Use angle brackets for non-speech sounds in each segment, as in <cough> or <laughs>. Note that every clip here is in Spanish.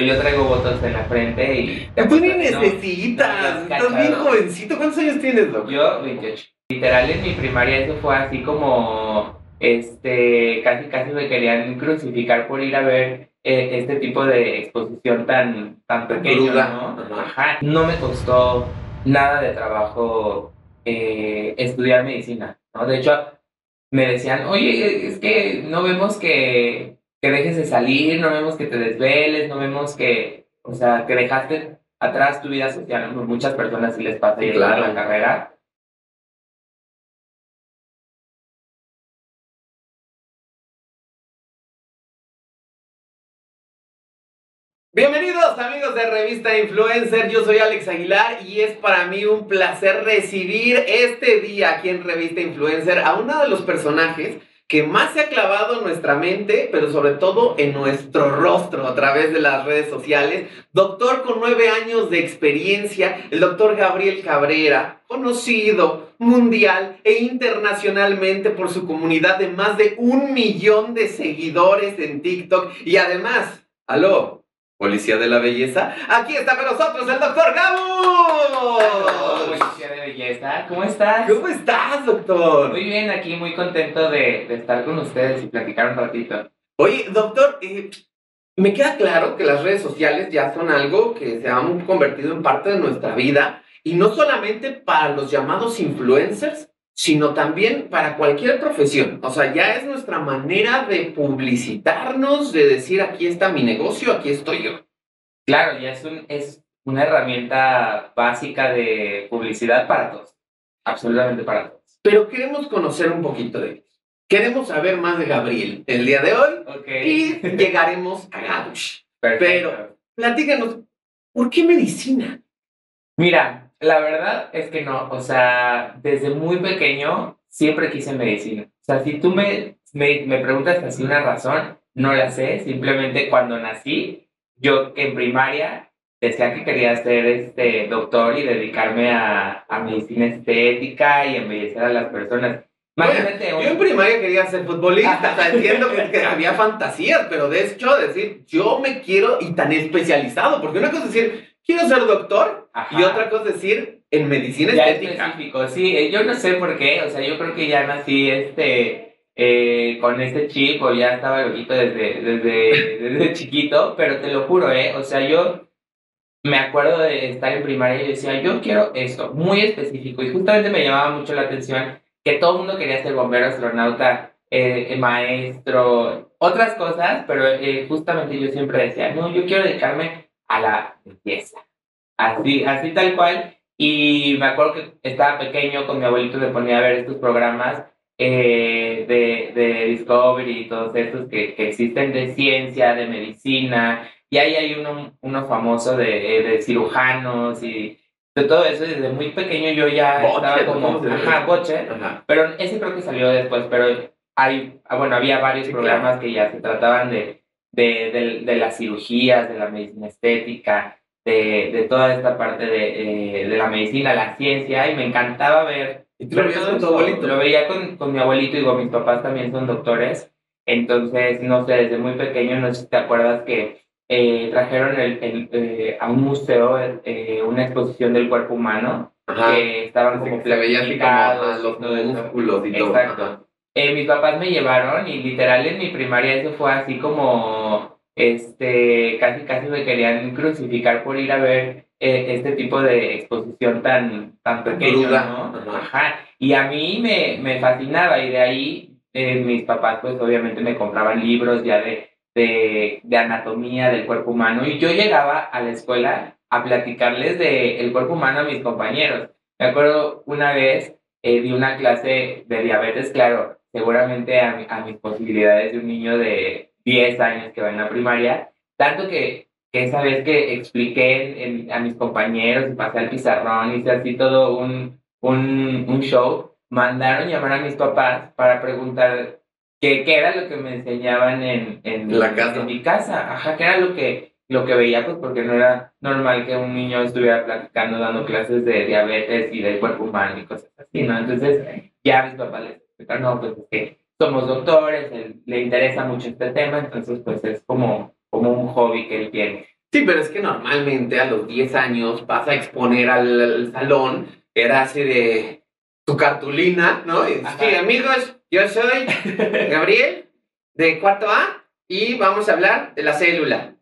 Yo traigo botox en la frente y... Tú ni necesitas, no, estás bien jovencito. ¿Cuántos años tienes, Doc? Yo, 28. Literal, en mi primaria eso fue así como, este, casi casi me querían crucificar por ir a ver eh, este tipo de exposición tan, tan pequeño, Cruda. ¿no? Ajá. No me costó nada de trabajo eh, estudiar medicina, ¿no? De hecho, me decían, oye, es que no vemos que, que dejes de salir, no vemos que te desveles, no vemos que, o sea, que dejaste atrás tu vida social. Muchas personas sí les pasa y Claro. la carrera. Bienvenidos amigos de Revista Influencer, yo soy Alex Aguilar y es para mí un placer recibir este día aquí en Revista Influencer a uno de los personajes que más se ha clavado en nuestra mente, pero sobre todo en nuestro rostro a través de las redes sociales. Doctor con nueve años de experiencia, el doctor Gabriel Cabrera, conocido mundial e internacionalmente por su comunidad de más de un millón de seguidores en TikTok y además, aló, Policía de la Belleza. Aquí está con nosotros el doctor Gabo. Policía de belleza, ¿cómo estás? ¿Cómo estás, doctor? Muy bien, aquí muy contento de, de estar con ustedes y platicar un ratito. Oye, doctor, eh, me queda claro que las redes sociales ya son algo que se han convertido en parte de nuestra vida y no solamente para los llamados influencers, sino también para cualquier profesión. O sea, ya es nuestra manera de publicitarnos, de decir aquí está mi negocio, aquí estoy yo. Claro, ya es, un, es una herramienta básica de publicidad para todos. Absolutamente para todos. Pero queremos conocer un poquito de ellos. Queremos saber más de Gabriel el día de hoy Ok. y llegaremos a Gabush. Pero- Platícanos, ¿por qué medicina? Mira, la verdad es que no, o sea, desde muy pequeño siempre quise medicina. O sea, si tú me, me, me preguntas así una razón, no la sé, simplemente cuando nací, yo en primaria decía que quería ser este doctor y dedicarme a, a medicina estética y embellecer a las personas. Imagínate, Yo un- en primaria quería ser futbolista, o sea, entiendo que, que <laughs> había fantasías, pero de hecho decir, yo me quiero y tan especializado, porque una cosa es decir, quiero ser doctor Ajá. y otra cosa es decir, en medicina Ya estética. específico, sí, eh, yo no sé por qué, o sea, yo creo que ya nací este, eh, con este chip o ya estaba loquito desde, desde, <laughs> desde chiquito, pero te lo juro, ¿eh? O sea, yo me acuerdo de estar en primaria y decía, yo quiero esto, muy específico, y justamente me llamaba mucho la atención que todo el mundo quería ser bombero, astronauta, eh, eh, maestro, otras cosas, pero eh, justamente yo siempre decía, no, yo quiero dedicarme a la belleza, así, así tal cual. Y me acuerdo que estaba pequeño con mi abuelito, me ponía a ver estos programas eh, de, de Discovery y todos estos que, que existen de ciencia, de medicina. Y ahí hay uno, uno famoso de, eh, de cirujanos y de todo eso. Desde muy pequeño yo ya Boche, estaba como... Ajá, boche. Ajá. Pero ese creo que salió después, pero hay, ah, bueno, había varios Sí, programas que ya se trataban de, de, de, de las cirugías, de la medicina estética, de, de toda esta parte de, eh, de la medicina, la ciencia, y me encantaba ver. ¿Y tú lo veías con tu abuelito? Lo veía con, con mi abuelito, digo, mis papás también son doctores, entonces, no sé, desde muy pequeño, no sé si te acuerdas que eh, trajeron el, el, eh, a un museo eh, una exposición del cuerpo humano, Ajá. que estaban como se veía así como los músculos y todo. Exacto. Ajá. Eh, mis papás me llevaron y literal en mi primaria eso fue así como, este, casi casi me querían crucificar por ir a ver eh, este tipo de exposición tan, tan pequeño, Cruda. ¿no? Ajá. Y a mí me, me fascinaba y de ahí eh, mis papás pues obviamente me compraban libros ya de, de, de anatomía del cuerpo humano y yo llegaba a la escuela a platicarles del el cuerpo humano a mis compañeros. Me acuerdo una vez eh, di una clase de diabetes, claro, seguramente a, mi- a mis posibilidades de un niño de 10 años que va en la primaria, tanto que, que esa vez que expliqué en- en- a mis compañeros y pasé al pizarrón, hice así todo un, un, un show, mandaron llamar a mis papás para preguntar qué, qué era lo que me enseñaban en, en, La casa. en mi casa, ajá, qué era lo que, lo que veía, pues porque no era normal que un niño estuviera platicando, dando clases de diabetes y del cuerpo humano y cosas así, ¿no? Entonces, ya mis papás les explicaron, no, pues es que somos doctores, él- le interesa mucho este tema, entonces pues es como, como un hobby que él tiene. Sí, pero es que normalmente a los 10 años vas a exponer al, al salón, era así de tu cartulina, ¿no? Y, sí, amigos, yo soy <laughs> Gabriel, de cuarto A, y vamos a hablar de la célula.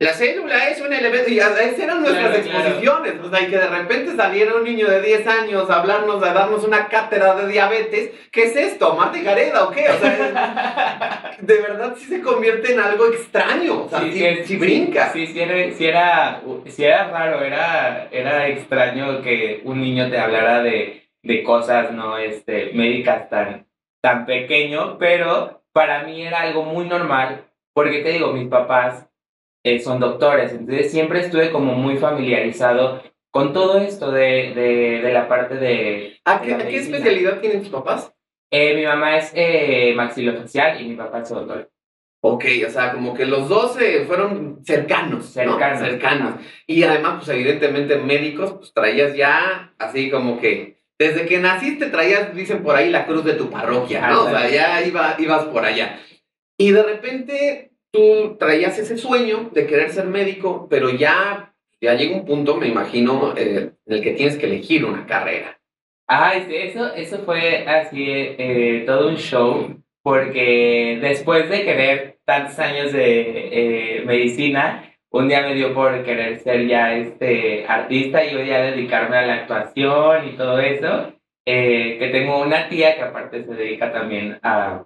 La célula es un elemento, y esas eran nuestras Claro, claro. exposiciones, o sea, y que de repente saliera un niño de 10 años a hablarnos, a darnos una cátedra de diabetes, ¿qué es esto? ¿Marta y Gareda o qué? O sea, es- <laughs> de verdad sí se convierte en algo extraño, o sea, sí, sí, sí brinca. Sí, sí era, sí era, era raro, era, era extraño que un niño te hablara de, de cosas no este, médicas tan, tan pequeño, pero para mí era algo muy normal, porque te digo, mis papás eh, son doctores, entonces siempre estuve como muy familiarizado con todo esto de, de, de la parte de... ¿A de qué, a qué especialidad tienen tus papás? Eh, mi mamá es eh, maxilofacial y mi papá es odontólogo. Ok, o sea, como que los dos eh, fueron cercanos, ¿no? Cercanos. Cercanos. Y además, pues evidentemente médicos, pues traías ya así como que desde que naciste traías, dicen por ahí, la cruz de tu parroquia, ¿no? O sea, ya iba, ibas por allá. Y de repente tú traías ese sueño de querer ser médico, pero ya, ya llega un punto, me imagino, eh, en el que tienes que elegir una carrera. Sí, eso, eso fue así eh, todo un show, porque después de querer tantos años de eh, medicina, un día me dio por querer ser ya este artista y yo ya dedicarme a la actuación y todo eso, eh, que tengo una tía que aparte se dedica también a,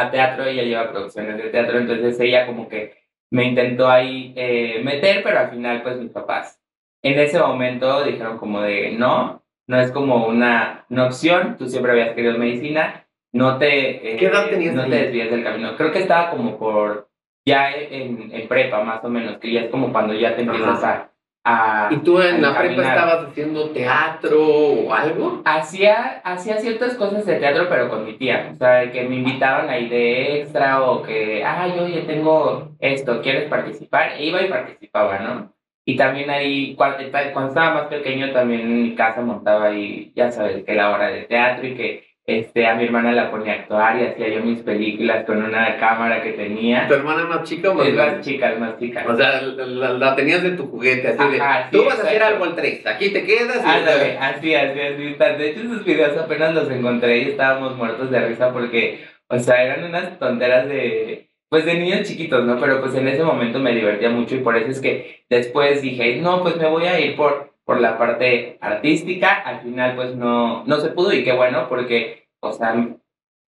a teatro, ella lleva producciones de teatro, entonces ella como que me intentó ahí eh, meter, pero al final pues mis papás en ese momento dijeron como de no, no es como una, una opción, tú siempre habías querido medicina, no te, eh, ¿Qué edad tenías no ahí? te desvíes del camino. Creo que estaba como por, ya en, en prepa más o menos, que ya es como cuando ya te empiezas a... a ¿Y tú en la prepa estabas haciendo teatro o algo? Hacía, hacía ciertas cosas de teatro, pero con mi tía. O sea, que me invitaban ahí de extra o que, ay, oye, tengo esto, ¿quieres participar? E iba y participaba, ¿no? Y también ahí, cuando, cuando estaba más pequeño, también en mi casa montaba ahí, ya sabes, que la hora de teatro y que este, a mi hermana la ponía a actuar y hacía yo mis películas con una cámara que tenía. ¿Tu hermana más chica o más Es más grande? chicas, más chicas. O sea, la, la- tenías de tu juguete, así de, tú vas a hacer algo al 3, aquí te quedas y... Ándale, así, así, así. De hecho, esos videos apenas los encontré y estábamos muertos de risa porque, o sea, eran unas tonteras de, pues de niños chiquitos, ¿no? Pero pues en ese momento me divertía mucho y por eso es que después dije, no, pues me voy a ir por, por la parte artística. Al final, pues no, no se pudo y qué bueno porque, o sea,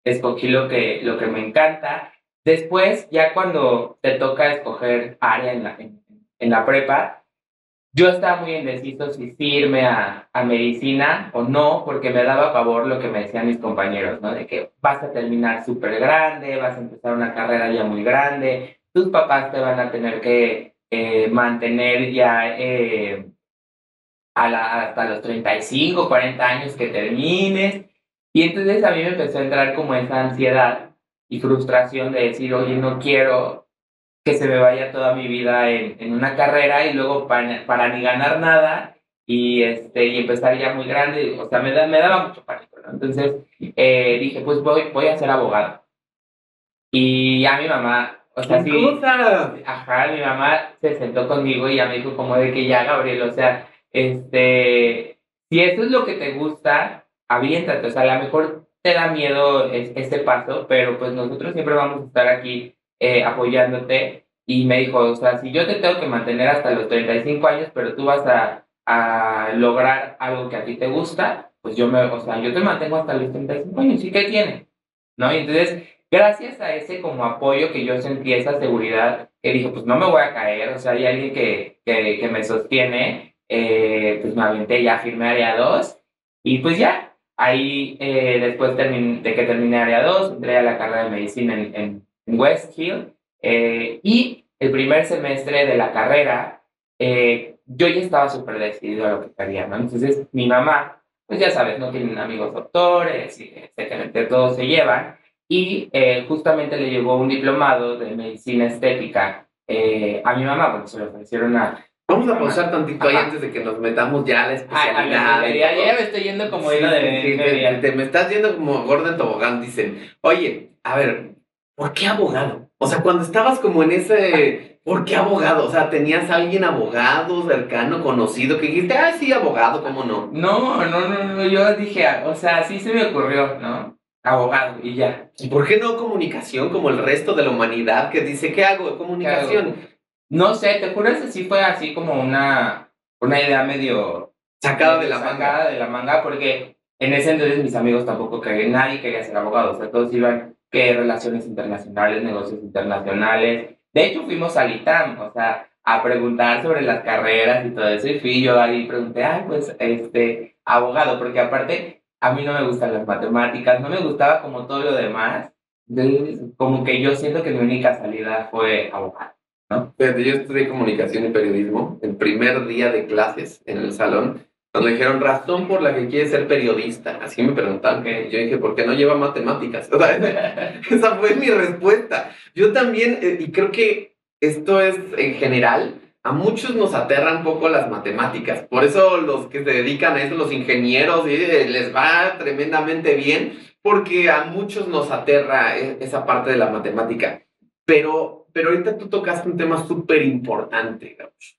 escogí lo que, lo que me encanta. Después, ya cuando te toca escoger área en la, en, en la prepa, yo estaba muy indeciso si irme a, a medicina o no, porque me daba pavor lo que me decían mis compañeros, ¿no? De que vas a terminar súper grande, vas a empezar una carrera ya muy grande, tus papás te van a tener que eh, mantener ya eh, a la- hasta los 35, 40 años que termines. Y entonces a mí me empezó a entrar como esa ansiedad y frustración de decir, oye, no quiero que se me vaya toda mi vida en, en una carrera y luego para, para ni ganar nada y, este, y empezar ya muy grande, o sea, me, da, me daba mucho pánico, ¿no? Entonces eh, dije, pues voy, voy a ser abogado. Y a mi mamá, o sea, sí? Ajá, mi mamá se sentó conmigo y ya me dijo como de que ya, Gabriel, o sea, este, si eso es lo que te gusta, aviéntate, o sea, a lo mejor te da miedo es- este paso, pero pues nosotros siempre vamos a estar aquí eh, apoyándote. Y me dijo, o sea, si yo te tengo que mantener hasta los 35 años, pero tú vas a, a lograr algo que a ti te gusta, pues yo me, o sea, yo te mantengo hasta los 35 años, ¿y qué tiene? ¿No? Y entonces, gracias a ese como apoyo que yo sentí, esa seguridad, que dije, pues no me voy a caer, o sea, hay alguien que, que, que me sostiene, eh, pues me aventé ya, firmé área 2, y pues ya, ahí eh, después de que terminé área 2, entré a la carrera de medicina en, en, West Hill, eh, y el primer semestre de la carrera, eh, yo ya estaba súper decidido a lo que quería, ¿no? Entonces, mi mamá, pues ya sabes, no tienen amigos doctores, y etcétera, todos se llevan, y eh, justamente le llegó un diplomado de medicina estética eh, a mi mamá, porque se lo ofrecieron a... Vamos a pausar tantito ahí antes de que nos metamos ya a la especialidad. y ingeniería. todo. ya me estoy yendo como hilo Sí, de sí, te- te, me estás yendo como gordo en tobogán, dicen. Oye, a ver, ¿por qué abogado? O sea, cuando estabas como en ese ¿por qué abogado? O sea, ¿tenías alguien abogado, cercano, conocido, que dijiste, ah, sí, abogado, ¿cómo no? No, no, no, no, yo dije, o sea, sí se me ocurrió, ¿no? Abogado, y ya. ¿Y por qué no comunicación como el resto de la humanidad que dice, ¿qué hago? Comunicación. No sé, te juro que sí fue así como una, una idea medio... Sacada de la sacada manga. de la manga, porque en ese entonces mis amigos tampoco querían, nadie quería ser abogado, o sea, todos iban que relaciones internacionales, negocios internacionales. De hecho, fuimos al ITAM, o sea, a preguntar sobre las carreras y todo eso, y fui yo ahí y pregunté, ay, pues, este, abogado, porque aparte, a mí no me gustan las matemáticas, no me gustaba como todo lo demás, entonces, como que yo siento que mi única salida fue abogado. ¿No? Yo estudié comunicación y periodismo el primer día de clases en el salón. Cuando dijeron razón por la que quiere ser periodista, así me preguntaron. Ok. Yo dije, ¿por qué no lleva matemáticas? <laughs> O sea, esa fue mi respuesta. Yo también, eh, y creo que esto es en general, a muchos nos aterran un poco las matemáticas. Por eso los que se dedican a eso, los ingenieros, les va tremendamente bien, porque a muchos nos aterra eh, esa parte de la matemática. Pero, pero ahorita tú tocaste un tema súper importante, Gaucho.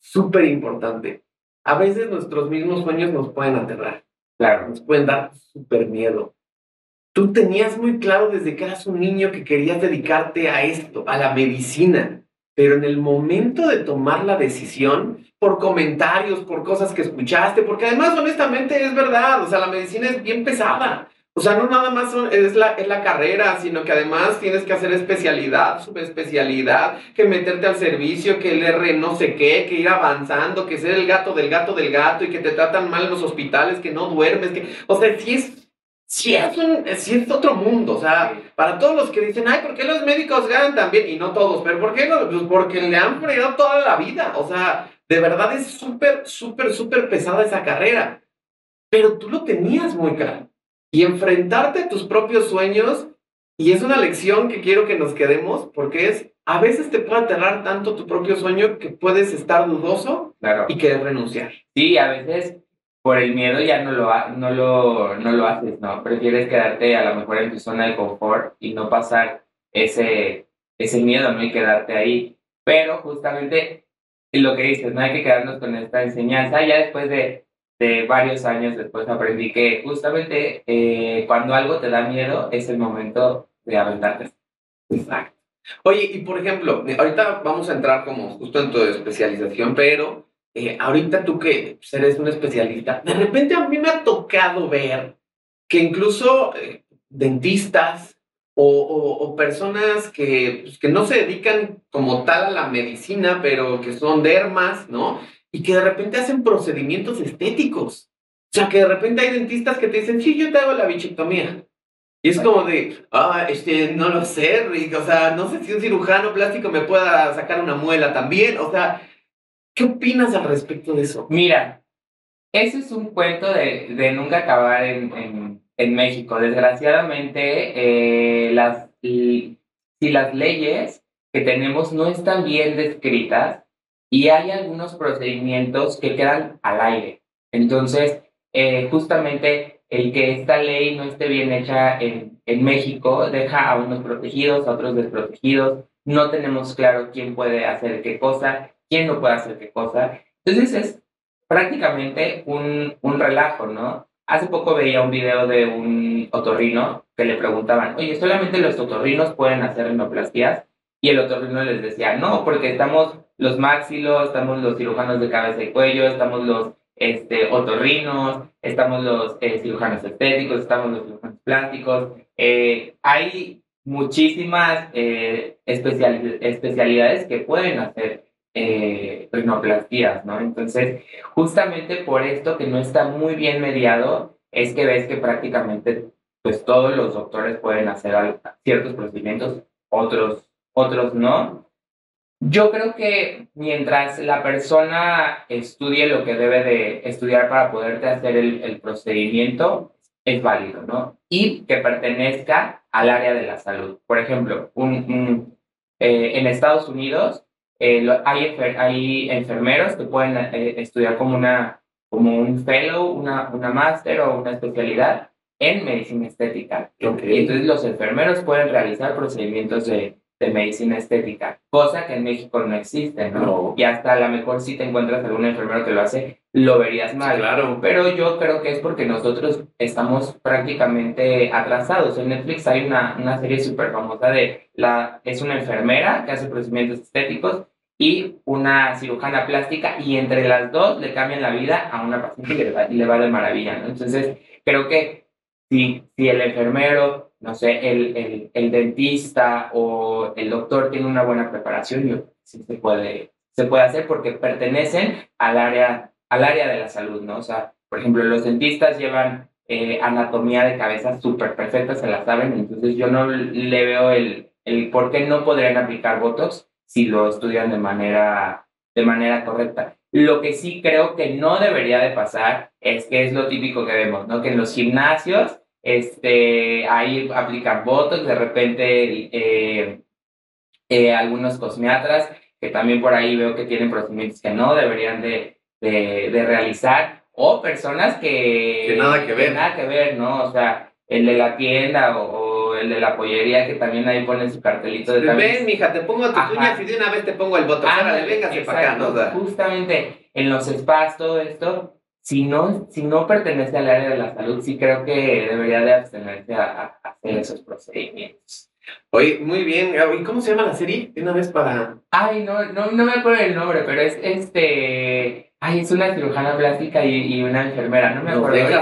Súper importante. A veces nuestros mismos sueños nos pueden aterrar, Claro. nos pueden dar súper miedo. Tú tenías muy claro desde que eras un niño que querías dedicarte a esto, a la medicina, pero en el momento de tomar la decisión, por comentarios, por cosas que escuchaste, porque además honestamente es verdad, o sea, la medicina es bien pesada. O sea, no nada más son- es, la, es la carrera, sino que además tienes que hacer especialidad, subespecialidad, que meterte al servicio, que el R no sé qué, que ir avanzando, que ser el gato del gato del gato y que te tratan mal en los hospitales, que no duermes, que, o sea, sí es, sí es, un, sí es otro mundo, o sea, para todos los que dicen, ay, ¿por qué los médicos ganan tan bien? Y no todos, pero ¿por qué no? Pues porque le han fregado toda la vida, o sea, de verdad es súper, súper, súper pesada esa carrera, pero tú lo tenías muy claro y enfrentarte a tus propios sueños. Y es una lección que quiero que nos quedemos porque es, a veces te puede aterrar tanto tu propio sueño que puedes estar dudoso Claro. y querer renunciar. Sí, a veces por el miedo ya no lo, ha- no lo, no lo haces, ¿no? Prefieres quedarte a lo mejor en tu zona de confort y no pasar ese, ese miedo, ¿no? Y quedarte ahí. Pero justamente lo que dices, no hay que quedarnos con esta enseñanza. Ya después de, de varios años después aprendí que justamente eh, cuando algo te da miedo es el momento de aventarte. Exacto. Oye, y por ejemplo, ahorita vamos a entrar como justo en tu especialización, pero eh, ahorita tú que eres un especialista, de repente a mí me ha tocado ver que incluso eh, dentistas o, o- o personas que, pues, que no se dedican como tal a la medicina, pero que son dermas, ¿no? Y que de repente hacen procedimientos estéticos. O sea, que de repente hay dentistas que te dicen, sí, yo te hago la bichectomía. Y es como de, ah, este, no lo sé, Rick. O sea, no sé si un cirujano plástico me pueda sacar una muela también. O sea, ¿qué opinas al respecto de eso? Mira, ese es un cuento de, de nunca acabar en, en, en México. Desgraciadamente, eh, las, y- si las leyes que tenemos no están bien descritas y hay algunos procedimientos que quedan al aire. Entonces, eh, justamente el que esta ley no esté bien hecha en, en México deja a unos protegidos, a otros desprotegidos. No tenemos claro quién puede hacer qué cosa, quién no puede hacer qué cosa. Entonces es prácticamente un, un relajo, ¿no? Hace poco veía un video de un otorrino que le preguntaban, oye, ¿solamente los otorrinos pueden hacer rinoplastías? Y el otorrino les decía, no, porque estamos los máxilos, estamos los cirujanos de cabeza y cuello, estamos los este, otorrinos, estamos los eh, cirujanos estéticos, estamos los cirujanos plásticos. Eh, hay muchísimas eh, especiali- especialidades que pueden hacer eh, rinoplastías, ¿no? Entonces, justamente por esto que no está muy bien mediado, es que ves que prácticamente pues todos los doctores pueden hacer ciertos procedimientos, otros, otros no. Yo creo que mientras la persona estudie lo que debe de estudiar para poderte hacer el, el procedimiento, es válido, ¿no? Y que pertenezca al área de la salud. Por ejemplo, un, un, eh, en Estados Unidos eh, lo- hay, enfer- hay enfermeros que pueden eh, estudiar como, una, como un fellow, una, una máster o una especialidad, en medicina estética. Ok. Y entonces los enfermeros pueden realizar procedimientos de, de medicina estética, cosa que en México no existe, ¿no? Y hasta a lo mejor si te encuentras algún enfermero que lo hace, lo verías mal. claro. Pero yo creo que es porque nosotros estamos prácticamente atrasados. En Netflix hay una, una serie súper famosa de la, es una enfermera que hace procedimientos estéticos y una cirujana plástica y entre las dos le cambian la vida a una paciente y le va, y le va de maravilla, ¿no? Entonces, creo que si, si el enfermero no sé, el, el, el, dentista o el doctor tiene una buena preparación, yo, sí se puede, se puede hacer porque pertenecen al área, al área de la salud, ¿no? O sea, por ejemplo, los dentistas llevan eh, anatomía de cabeza súper perfecta, se la saben, entonces yo no le veo el, el por qué no podrían aplicar votos si lo estudian de manera, de manera correcta. Lo que sí creo que no debería de pasar es que es lo típico que vemos, ¿no? Que en los gimnasios este, ahí aplican botox, de repente eh, eh, algunos cosmiatras que también por ahí veo que tienen procedimientos que no deberían de, de, realizar, o personas que, que, nada que ver. nada que ver, ¿no? O sea, el de la tienda o, el de la pollería que también ahí ponen su cartelito de Ven, mija, te pongo tus uñas y de una vez te pongo el botox. Ahora, véngase para acá, ¿no? Justamente en los spas, todo esto, si no, si no pertenece al área de la salud, sí creo que debería de abstenerse a, hacer esos procedimientos. Oye, muy bien. ¿Y cómo se llama la serie? Una vez para... Ay, no, no, no me acuerdo el nombre, pero es este... Ay, es una cirujana plástica y, y una enfermera, no me acuerdo.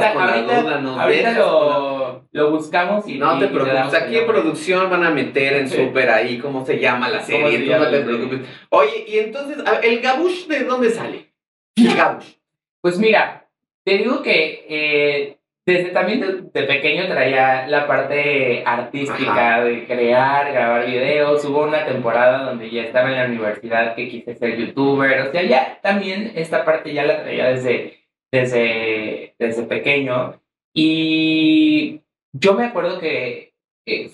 ahorita, lo, lo, buscamos y... No te preocupes, aquí en producción van a meter en súper ahí cómo se llama la serie, no te preocupes. Oye, y entonces, ¿el gabush de dónde sale? El <laughs> gabush. Pues mira, te digo que eh, desde también de, pequeño traía la parte artística de crear, grabar videos. Hubo una temporada donde ya estaba en la universidad que quise ser youtuber. O sea, ya también esta parte ya la traía desde, desde, desde pequeño. Y yo me acuerdo que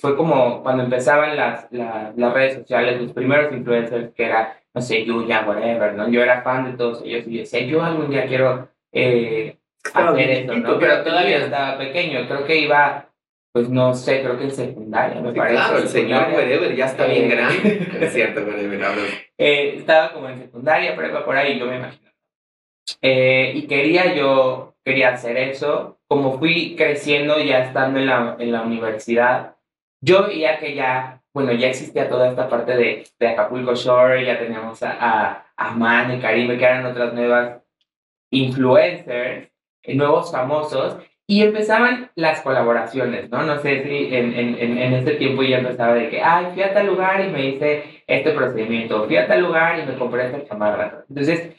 fue como cuando empezaban las, las, las, redes sociales, los primeros influencers que era no sé, ya whatever, ¿no? Yo era fan de todos ellos y decía, yo algún día quiero eh, hacer eso, ¿no? Pero todavía estaba pequeño, creo que iba, pues no sé, creo que en secundaria, me parece. Claro, el señor whatever ya está bien eh, grande. <laughs> es cierto, whatever, eh, Estaba como en secundaria, pero por ahí, yo me imagino. Eh, y quería yo, quería hacer eso. Como fui creciendo ya estando en la, en la universidad, yo veía que ya bueno, ya existía toda esta parte de, de Acapulco Shore, ya teníamos a, a, a y Karime, que eran otras nuevas influencers, eh, nuevos famosos, y empezaban las colaboraciones, ¿no? No sé si en, en, en este tiempo ya empezaba de que, ay, fui a tal lugar y me hice este procedimiento, fui a tal lugar y me compré esta chamarra. Entonces,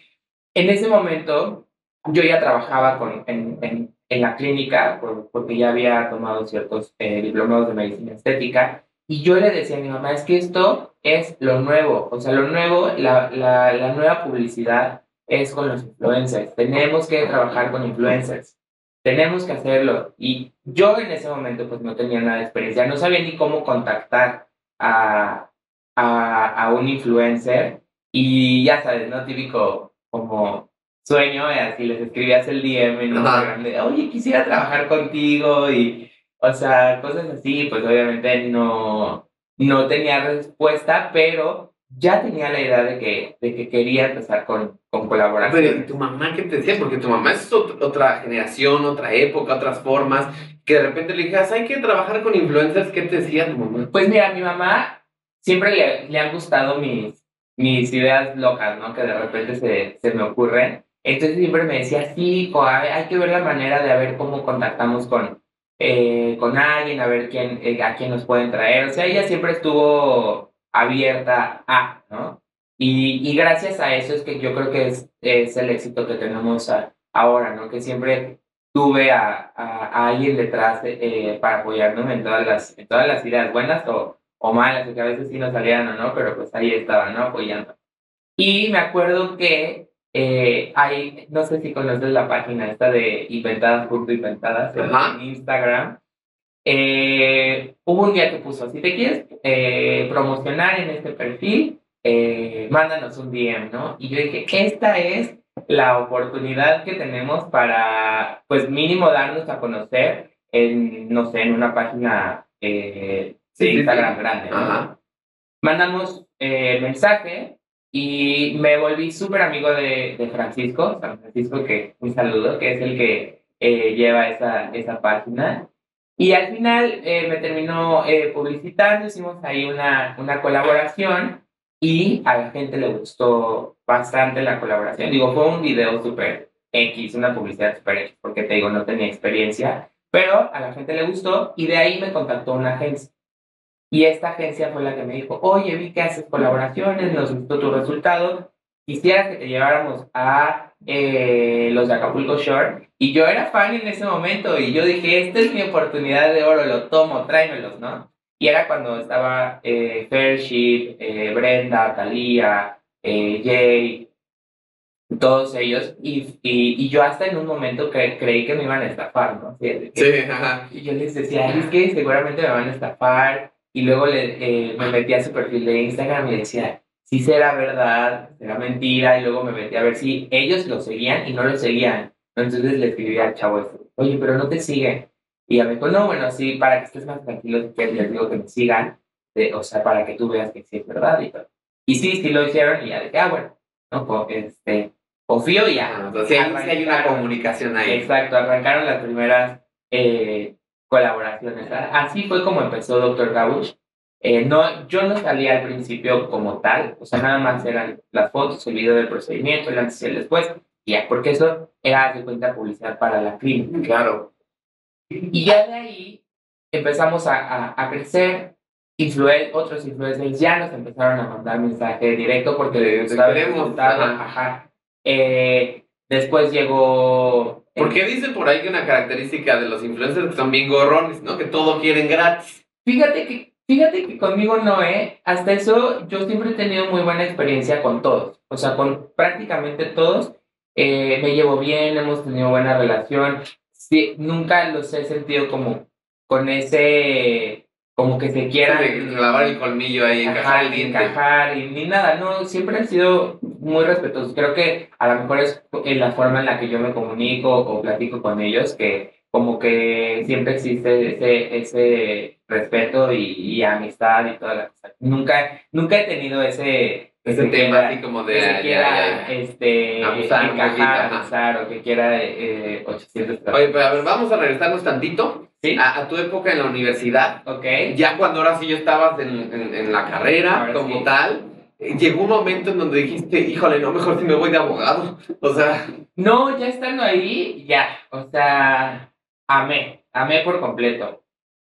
en ese momento, yo ya trabajaba con, en, en la clínica, porque ya había tomado ciertos eh, diplomados de medicina estética, y yo le decía a mi mamá, es que esto es lo nuevo, o sea, lo nuevo, la, la, la nueva publicidad es con los influencers. Tenemos que trabajar con influencers. Tenemos que hacerlo. Y yo en ese momento pues no tenía nada de experiencia, no sabía ni cómo contactar a, a, a un influencer. Y ya sabes, ¿no? Típico como sueño, así les escribías el DM en Instagram de, oye, quisiera trabajar contigo y o sea, cosas así, pues obviamente no, no tenía respuesta, pero ya tenía la idea de que, de que quería empezar con, con colaboración. Pero ¿y tu mamá qué te decía? Porque tu mamá es otra generación, otra época, otras formas, que de repente le dijeras, hay que trabajar con influencers, ¿qué te decía tu mamá? Pues mira, mi mamá siempre le, le han gustado mis, mis ideas locas, ¿no? Que de repente se, se me ocurren. Entonces siempre me decía, sí, hay que ver la manera de ver cómo contactamos con, eh, con alguien, a ver quién, eh, a quién nos pueden traer. O sea, ella siempre estuvo abierta a, ¿no? Y, y gracias a eso es que yo creo que es, es el éxito que tenemos ahora, ¿no? Que siempre tuve a, a, alguien detrás eh, para apoyarnos en todas las, en todas las ideas, buenas o, o malas, que a veces sí nos salían o no, pero pues ahí estaban, ¿no? Apoyando. Y me acuerdo que eh, hay, no sé si conoces la página esta de Inventadas punto Inventadas en Instagram. Eh, hubo un día que puso, si te quieres eh, promocionar en este perfil, eh, mándanos un DM, ¿no? Y yo dije, esta es la oportunidad que tenemos para, pues mínimo darnos a conocer en, no sé, en una página de Instagram grande, ¿no? mandamos eh, mensaje y me volví súper amigo de, de, Francisco, San Francisco, que un saludo, que es el que eh, lleva esa, esa página. Y al final eh, me terminó eh, publicitando, hicimos ahí una, una colaboración y a la gente le gustó bastante la colaboración. Digo, fue un video súper X, una publicidad súper X, porque te digo, no tenía experiencia, pero a la gente le gustó y de ahí me contactó una agencia. Y esta agencia fue la que me dijo, oye, vi que haces colaboraciones, nos gustó tu resultado, quisiera que te lleváramos a eh, los de Acapulco Shore. Y yo era fan en ese momento y yo dije, esta es mi oportunidad de oro, lo tomo, tráemelos, ¿no? Y era cuando estaba eh, Fairship, eh, Brenda, Thalía, eh, Jay, todos ellos. Y, y, y, yo hasta en un momento creí que me iban a estafar, ¿no? Sí, <laughs> ajá. Y yo les decía, es que seguramente me van a estafar. Y luego le, me metí a su perfil de Instagram y decía, si será verdad, será mentira. Y luego me metí a ver si ellos lo seguían y no lo seguían. Entonces le escribí al chavo, este, oye, pero no te siguen. Y ella me dijo, no, bueno, sí, para que estés más tranquilo, les digo que me sigan, o sea, para que tú veas que sí es verdad y todo. Y sí, sí lo hicieron y ya dije, ah, bueno, no, pues, este, confío y ya. Ah, entonces sí, hay una comunicación ahí. Exacto, arrancaron las primeras eh, colaboraciones. Así fue como empezó Dr. Gabush. Eh, no, yo no salía al principio como tal, o sea, nada más eran las fotos, el video del procedimiento, el antes y el después, y ya, porque eso era de cuenta publicidad para la clínica. Claro. Y ya de ahí empezamos a, a, crecer. Influen otros influencers ya nos empezaron a mandar mensaje directo porque les gustaba Ajá. Eh, después llegó. Porque dicen por ahí que una característica de los influencers que son bien gorrones, ¿no? Que todo quieren gratis. Fíjate que, fíjate que conmigo no, ¿eh? Hasta eso yo siempre he tenido muy buena experiencia con todos. O sea, con prácticamente todos. Eh, me llevo bien, hemos tenido buena relación sí, nunca los he sentido como con ese, como que se quieran... clavar el colmillo ahí, encajar el diente. Encajar y ni nada, no, siempre han sido muy respetuosos. Creo que a lo mejor es en la forma en la que yo me comunico o platico con ellos que como que siempre existe ese, ese respeto y, y amistad y toda la cosa. Nunca, nunca he tenido ese ese tema así como de... Que quiera, este, abusar, encajar, abusar, o que quiera eh, 800 Oye, pero a ver, vamos a regresarnos tantito ¿Sí? a, tu época en la universidad. Ok. Ya cuando ahora sí yo estabas en, en, en la carrera como tal, eh, llegó un momento en donde dijiste, híjole, no, mejor si me voy de abogado. <laughs> O sea... No, ya estando ahí, ya. O sea, amé, amé por completo.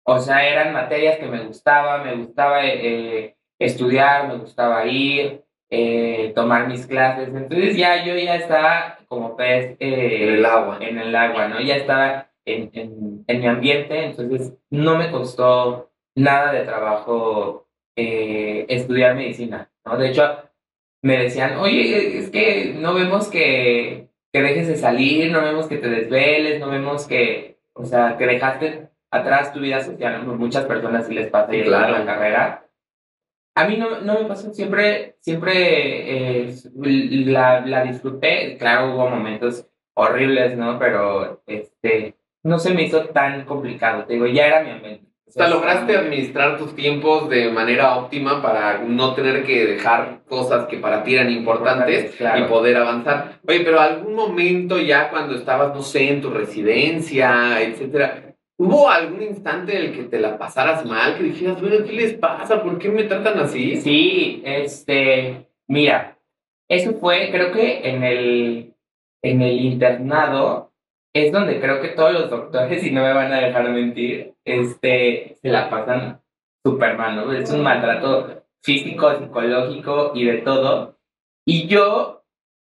O sea, eran materias que me gustaban, me gustaba eh, estudiar, me gustaba ir, eh, tomar mis clases. Entonces ya yo ya estaba como pez eh, en el agua. En el agua, ¿no? Ya estaba en, en, en mi ambiente, entonces no me costó nada de trabajo eh, estudiar medicina, ¿no? De hecho, me decían, oye, es que no vemos que, que dejes de salir, no vemos que te desveles, no vemos que, o sea, que dejaste atrás tu vida social. Muchas personas sí les pasa y claro. la carrera a mí no, no me pasó, siempre, siempre eh, la, la, disfruté, claro, hubo momentos horribles, ¿no? Pero este, no se me hizo tan complicado, te digo, ya era mi ambiente. O sea, lograste administrar tus tiempos de manera óptima para no tener que dejar cosas que para ti eran importantes claro. y poder avanzar. Oye, pero algún momento ya cuando estabas, no sé, en tu residencia, etcétera, ¿Hubo algún instante en el que te la pasaras mal? Que dijeras, bueno, ¿qué les pasa? ¿Por qué me tratan así? Sí, este, mira, eso fue, creo que en el, en el internado es donde creo que todos los doctores, y no me van a dejar mentir, este, se la pasan súper mal, ¿no? Es un maltrato físico, psicológico y de todo. Y yo,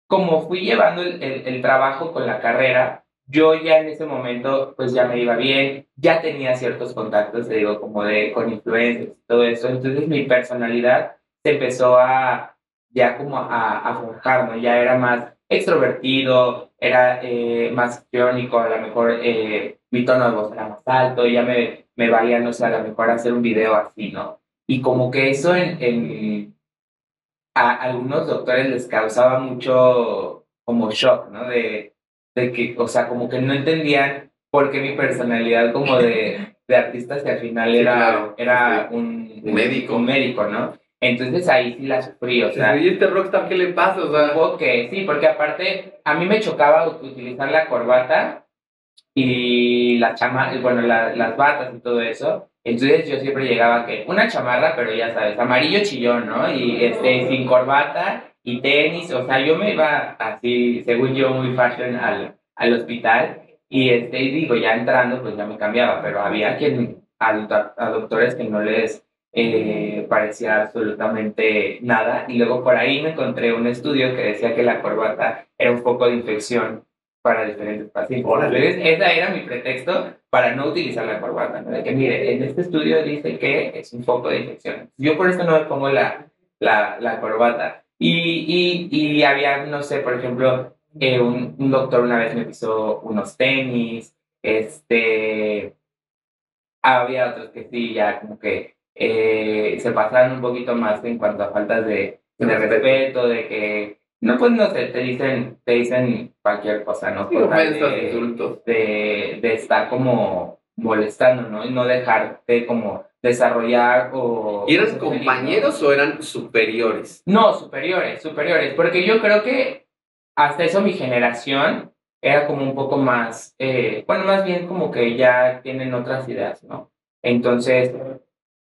como fui llevando el, el, el trabajo con la carrera, yo ya en ese momento pues ya me iba bien, ya tenía ciertos contactos, te digo, como de con influencers todo eso, entonces mi personalidad se empezó a ya como a, a forjar, ¿no? Ya era más extrovertido, era eh, más crónico, a lo mejor eh, mi tono de voz era más alto, ya me, me valía, no sé, a lo mejor hacer un video así, ¿no? Y como que eso en, en a algunos doctores les causaba mucho como shock, ¿no? De, de que, o sea, como que no entendían por qué mi personalidad como de, <laughs> de artista, si al final era, era un, un, médico. Un médico, ¿no? Entonces ahí sí la sufrí, o sea. ¿Y este rockstar qué le pasa? O sea, que sí, porque aparte a mí me chocaba utilizar la corbata y la chama, bueno, las batas y todo eso. Entonces yo siempre llegaba que una chamarra, pero ya sabes, amarillo chillón, ¿no? Y este, sin corbata y tenis, o sea, yo me iba así, según yo, muy fashion al, al hospital. Y este, digo, ya entrando, pues ya me cambiaba, pero había quien, a, doctores que no les eh, parecía absolutamente nada. Y luego por ahí me encontré un estudio que decía que la corbata era un foco de infección para diferentes pacientes. Entonces, ese era mi pretexto para no utilizar la corbata. De que, mire, en este estudio dice que es un foco de infección. Yo por eso no me pongo la, la, la corbata. Y, y, y, había, no sé, por ejemplo, eh, un, un, doctor una vez me pisó unos tenis, este, había otros que sí, ya como que eh, se pasaron un poquito más en cuanto a faltas de, de respeto, de que no, pues no sé, te dicen, te dicen cualquier cosa, ¿no? Sí, de, de, de, estar como molestando, ¿no? Y no dejarte como desarrollar o... ¿Y eran compañeros o eran superiores? No, superiores, superiores, porque yo creo que hasta eso mi generación era como un poco más, eh, bueno, más bien como que ya tienen otras ideas, ¿no? Entonces,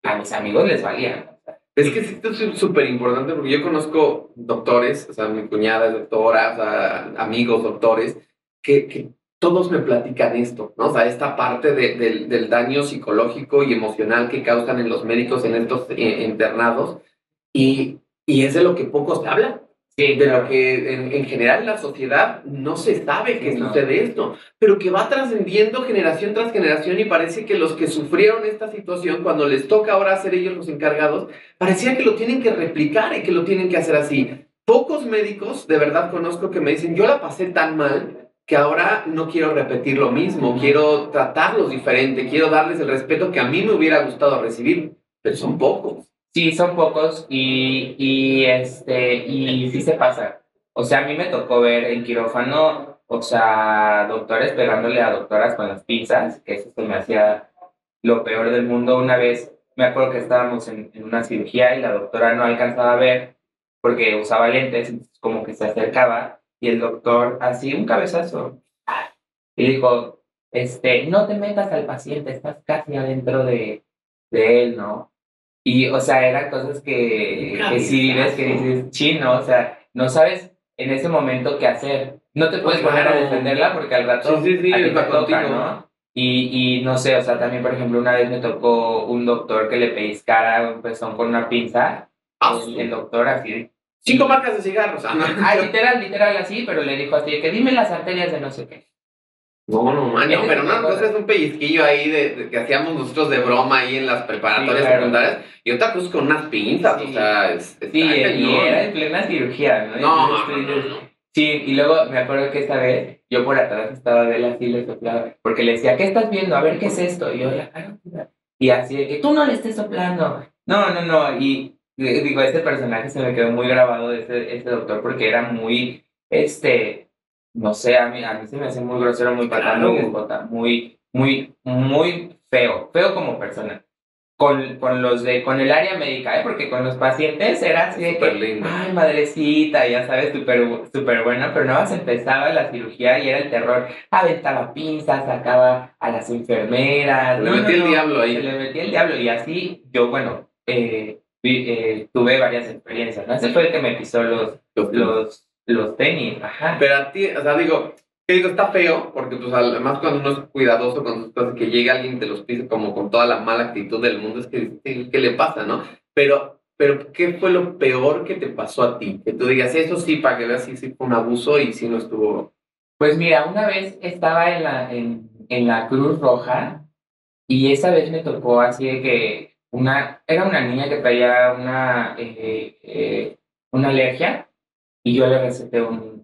a mis amigos les valían. Es que esto es súper importante porque yo conozco doctores, o sea, mi cuñada es doctora, o sea, amigos doctores, que, que todos me platican esto, ¿no? O sea, esta parte de, del daño psicológico y emocional que causan en los médicos en estos eh, internados y, y es de lo que pocos hablan de lo que en, general en la sociedad no se sabe que sucede esto, pero que va trascendiendo generación tras generación y parece que los que sufrieron esta situación, cuando les toca ahora ser ellos los encargados, parecía que lo tienen que replicar y que lo tienen que hacer así. Pocos médicos de verdad conozco que me dicen, yo la pasé tan mal que ahora no quiero repetir lo mismo, quiero tratarlos diferente, quiero darles el respeto que a mí me hubiera gustado recibir, pero son pocos. Sí, son pocos y, y, este, y sí se pasa. O sea, a mí me tocó ver en quirófano, o sea, doctores pegándole a doctoras con las pizzas, que eso se me hacía lo peor del mundo. Una vez me acuerdo que estábamos en, en una cirugía y la doctora no alcanzaba a ver porque usaba lentes, como que se acercaba y el doctor así un cabezazo y dijo, este, no te metas al paciente, estás casi adentro de, de él, ¿no? Y, o sea, eran cosas que, que si ves que dices, chino, o sea, no sabes en ese momento qué hacer. No te puedes poner a defenderla porque al rato sí, sí, te toca, ¿no? Y, y no sé, o sea, también, por ejemplo, una vez me tocó un doctor que le pellizcara un pezón con una pinza. Ah, el, doctor así. Cinco marcas de cigarros. Ah, ah, literal, literal así, pero le dijo así, que dime las arterias de no sé qué. No, no, man, pero no, cosa es un pellizquillo ahí de, que hacíamos nosotros de broma ahí en las preparatorias secundarias y otra cosa con unas pinzas, o sea, es, Sí, y era en plena cirugía, ¿no? No, Sí, y luego me acuerdo que esta vez yo por atrás estaba de él así, le soplaba, porque le decía, ¿qué estás viendo? A ver, ¿qué es esto? Y yo, la cara, y así de que tú no le estés soplando. No, no, no, y digo, este personaje se me quedó muy grabado, ese, ese doctor, porque era muy, este, no sé, a mí, a mí se me hace muy grosero, muy patán, muy, muy, muy feo, feo como persona. Con, con los de, con el área médica, ¿eh? porque con los pacientes era así de que, ay, madrecita, ya sabes, súper super buena, pero nada más empezaba la cirugía y era el terror. Aventaba pinzas, sacaba a las enfermeras. Le metía el diablo ahí. le metía el diablo y así yo, bueno, eh, eh, tuve varias experiencias, ¿no? Ese fue el que me pisó los, los los tenis, ajá. Pero a ti, o sea, digo, que digo, está feo, porque pues además cuando uno es cuidadoso con sus cosas, que llega alguien y te los pise como con toda la mala actitud del mundo, es que, ¿qué le pasa, no? Pero, pero, ¿qué fue lo peor que te pasó a ti? Que tú digas, eso sí, para que veas si sí fue un abuso y si no estuvo... Pues mira, una vez estaba en la, en, en la Cruz Roja y esa vez me tocó así de que una, era una niña que traía una, eh, eh, una alergia y yo le receté un,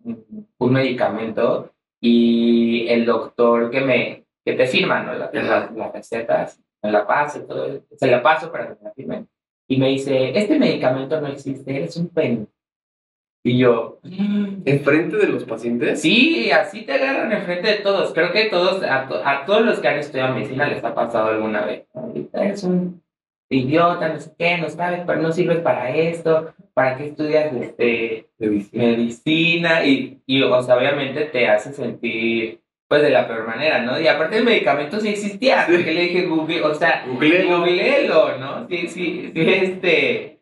un, medicamento y el doctor que me que te firma ¿no? las, las, recetas, me la paso, todo, se la paso para que me la firmen. Y me dice, este medicamento no existe, eres un pen. Y yo... Mm". ¿Enfrente de los pacientes? Sí, así te agarran enfrente de todos. Creo que todos, a, a todos los que han estudiado medicina les ha pasado alguna vez. Ahorita es un idiota, no sé qué, no sabes, pero no sirves para esto, ¿para qué estudias este, medicina? Y, y, o sea, obviamente te hace sentir, pues, de la peor manera, ¿no? Y aparte el medicamento sí existía, porque le dije Google, o sea, googleelo, ¿no? Sí, sí, sí, este,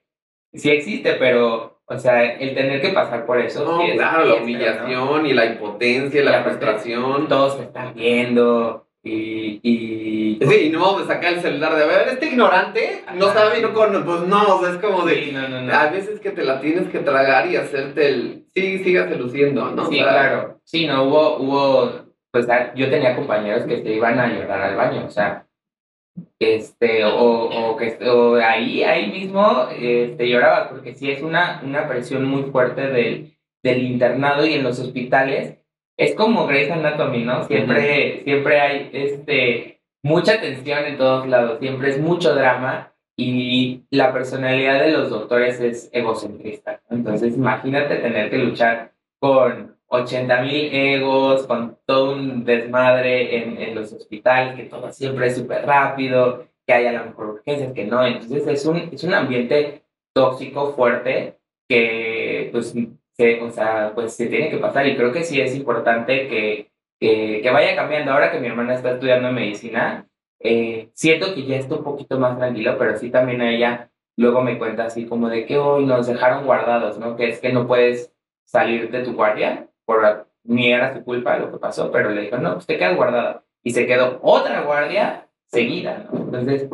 sí existe, pero, o sea, el tener que pasar por eso. No, claro, la humillación y la impotencia, la frustración. Todos te están viendo, y, y... Sí, no vamos a sacar el celular de, a ver, este ignorante no sabe, no con, pues no, o sea, es como de, no, no, no. a veces que te la tienes que tragar y hacerte el, sí, sígase luciendo, ¿no? Sí, claro, sí, no, hubo, hubo, pues yo tenía compañeros que se iban a llorar al baño, o sea, este, o, o que o ahí, ahí mismo, este, llorabas, porque sí es una, una presión muy fuerte del, del internado y en los hospitales, es como Grey's Anatomy, ¿no? Siempre, siempre hay este, mucha tensión en todos lados, siempre es mucho drama y la personalidad de los doctores es egocentrista. Entonces, imagínate tener que luchar con 80 mil egos, con todo un desmadre en, en los hospitales, que todo siempre es súper rápido, que haya la mejor urgencias, que no. Entonces, es un, es un ambiente tóxico, fuerte, que pues se, o sea, pues se tiene que pasar y creo que sí es importante que, que, vaya cambiando. Ahora que mi hermana está estudiando medicina, eh, siento que ya está un poquito más tranquilo, pero sí también a ella luego me cuenta así como de que hoy nos dejaron guardados, ¿no? Que es que no puedes salir de tu guardia, por, ni era su culpa lo que pasó, pero le dijo, no, pues te quedas guardada. Y se quedó otra guardia seguida, ¿no? Entonces,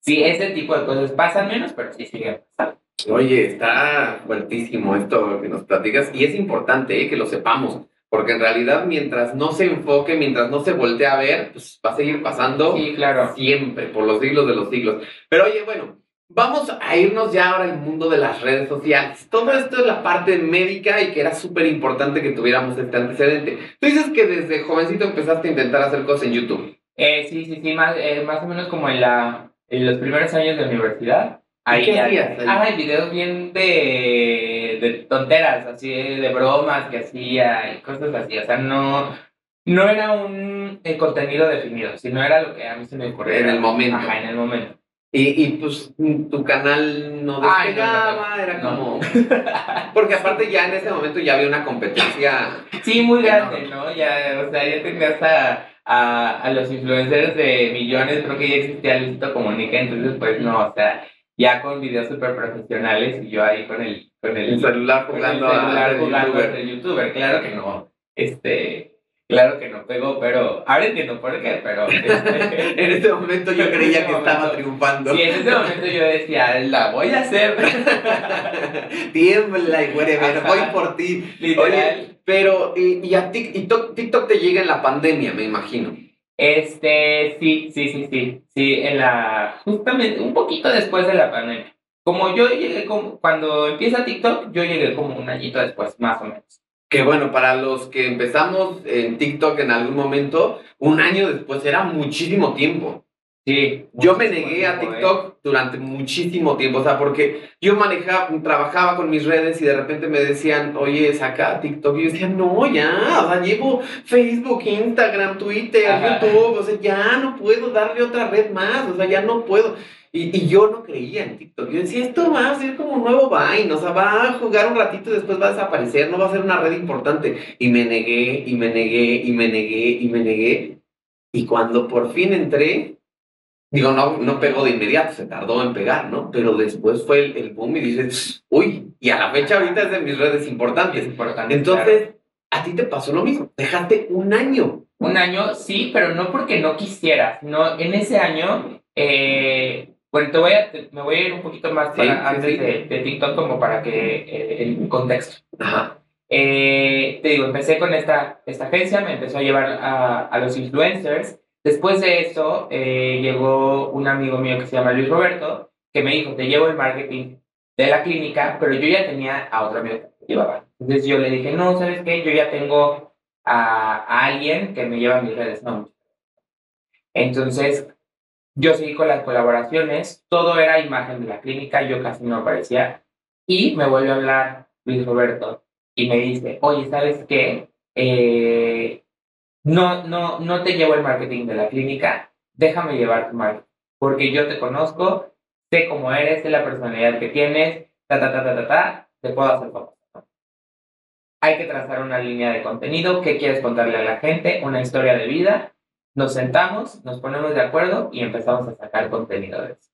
sí, ese tipo de cosas pasan menos, pero sí siguen pasando. Oye, está fuertísimo esto que nos platicas y es importante ¿eh? que lo sepamos, porque en realidad mientras no se enfoque, mientras no se voltee a ver, pues va a seguir pasando sí, claro. siempre, por los siglos de los siglos. Pero oye, bueno, vamos a irnos ya ahora al mundo de las redes sociales. Todo esto es la parte médica y que era súper importante que tuviéramos este antecedente. Tú dices que desde jovencito empezaste a intentar hacer cosas en YouTube. Eh, sí, sí, sí, más, eh, más o menos como en, la, en los primeros años de universidad Ahí, ¿Qué hacías? hay videos bien de, de tonteras, así de bromas que hacía y cosas así. O sea, no, no era un eh, contenido definido, sino era lo que a mí se me ocurrió. En el momento. Ajá, en el momento. Y, y pues tu canal no despegaba, era como... <laughs> Porque aparte ya en ese momento ya había una competencia... Sí, muy grande, ¿no? Ya, o sea, ya tenías a, a, a los influencers de millones, creo que ya existía Luisito Comunica, entonces pues no, o sea ya con videos súper profesionales y yo ahí con el, con el, celular jugando, el celular jugando a youtuber. Claro que no, este, claro que no pegó, pero ahora entiendo por qué, pero... <laughs> Este, en ese momento yo <laughs> creía que estaba triunfando. Sí, en ese momento yo decía, la voy a hacer. <laughs> Tiembla y whatever, voy por ti. Literal. pero, y, y a TikTok, TikTok te llega en la pandemia, me imagino. Este, sí, sí, sí, sí, sí, en la, justamente un poquito después de la pandemia. Como yo llegué, como, cuando empieza TikTok, yo llegué como un añito después, más o menos. Que bueno, para los que empezamos en TikTok en algún momento, un año después era muchísimo tiempo. Sí. Yo me negué a ¿eh? TikTok durante muchísimo tiempo, o sea, porque yo manejaba, trabajaba con mis redes y de repente me decían, oye, saca TikTok. Y yo decía, no, ya, o sea, llevo Facebook, Instagram, Twitter, YouTube, o sea, ya no puedo darle otra red más, o sea, ya no puedo. Y, y, yo no creía en TikTok. Yo decía, esto va a ser como un nuevo Vine, o sea, va a jugar un ratito y después va a desaparecer, no va a ser una red importante. Y me negué, y me negué, y me negué, y me negué. Y cuando por fin entré, Digo, no, no pegó de inmediato, se tardó en pegar, ¿no? Pero después fue el, el boom y dices, uy, y a la fecha ahorita es de mis redes importantes. Entonces, a ti te pasó lo mismo, dejaste un año. Un año, sí, pero no porque no quisieras, no, en ese año, eh, bueno, te voy a, me voy a ir un poquito más para, antes De, TikTok como para que eh, el contexto. Ajá. Eh, te digo, empecé con esta, esta agencia, me empezó a llevar a, a los influencers Después de eso, eh, llegó un amigo mío que se llama Luis Roberto, que me dijo, te llevo el marketing de la clínica, pero yo ya tenía a otro amigo que llevaba. Entonces yo le dije, no, ¿sabes qué? Yo ya tengo a, alguien que me lleva mis redes. Entonces, yo seguí con las colaboraciones, todo era imagen de la clínica, yo casi no aparecía. Y me vuelve a hablar Luis Roberto y me dice, oye, ¿sabes qué? Eh, no, no, no te llevo el marketing de la clínica, déjame llevar tu marketing. porque yo te conozco, sé cómo eres, sé la personalidad que tienes, ta, ta, ta, ta, ta, ta, te puedo hacer famoso. Hay que trazar una línea de contenido, qué quieres contarle a la gente, una historia de vida, nos sentamos, nos ponemos de acuerdo y empezamos a sacar contenido de eso.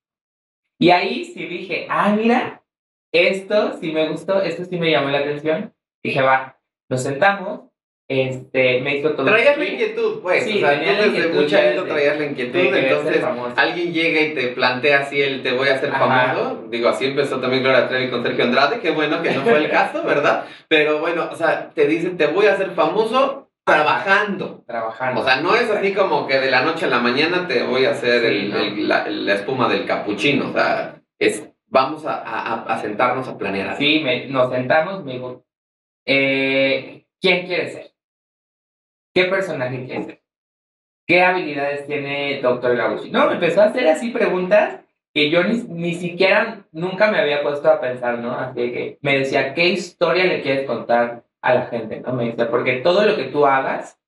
Y ahí sí dije, ah, mira, esto sí me gustó, esto sí me llamó la atención. Dije, va, nos sentamos, este, me hizo todo. Traías la inquietud, pues. Sí, o sea, tú desde vida de- traías la inquietud, entonces alguien llega y te plantea así el te voy a hacer Ajá. famoso. Digo, así empezó también Gloria Trevi con Sergio Andrade, qué bueno que no fue el caso, <laughs> ¿verdad? Pero bueno, o sea, te dicen te voy a hacer famoso trabajando. Trabajando. O sea, no es así como que de la noche a la mañana te voy a hacer Sí, el- no. el- la, la espuma del capuchino. O sea, es vamos a, a- a sentarnos a planear. Sí, me- nos sentamos, me dijo, eh, ¿quién quiere ser? ¿Qué personaje quiere ser? ¿Qué habilidades tiene Doctor Gabushi? No, me empezó a hacer así preguntas que yo ni, ni siquiera nunca me había puesto a pensar, ¿no? Así que me decía, ¿qué historia le quieres contar a la gente? ¿no? Me decía, porque todo lo que tú hagas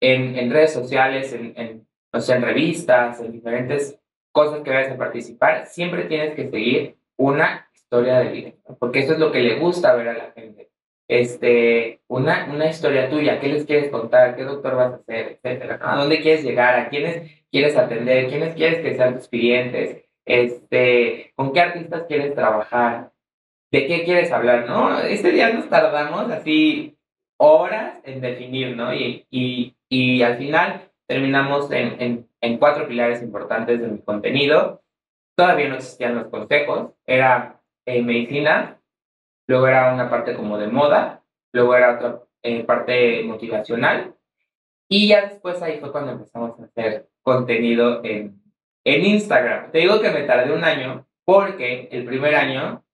en, en redes sociales, en, en, o sea, en revistas, en diferentes cosas que vayas a participar, siempre tienes que seguir una historia de vida, ¿no? porque eso es lo que le gusta ver a la gente. Este, una, una historia tuya, qué les quieres contar, qué doctor vas a hacer, etcétera, ¿no? a dónde quieres llegar, a quiénes quieres atender, quiénes quieres que sean tus clientes, este, con qué artistas quieres trabajar, de qué quieres hablar, ¿no? Este día nos tardamos así horas en definir, ¿no? Y, y, y al final terminamos en, en, en cuatro pilares importantes de mi contenido. Todavía no existían los consejos, era eh, medicina, luego era una parte como de moda, luego era otra eh, parte motivacional, y ya después ahí fue cuando empezamos a hacer contenido en, en Instagram. Te digo que me tardé un año porque el primer año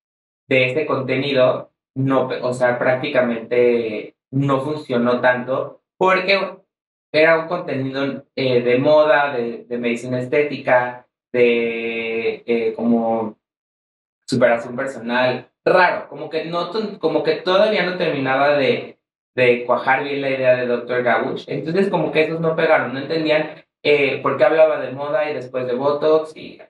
de este contenido no, o sea, prácticamente no funcionó tanto porque era un contenido eh, de moda, de, de medicina estética, de eh, como superación personal, raro, como que, no, como que todavía no terminaba de, de cuajar bien la idea de Dr. Gabush. Entonces como que esos no pegaron, no entendían eh, por qué hablaba de moda y después de Botox y,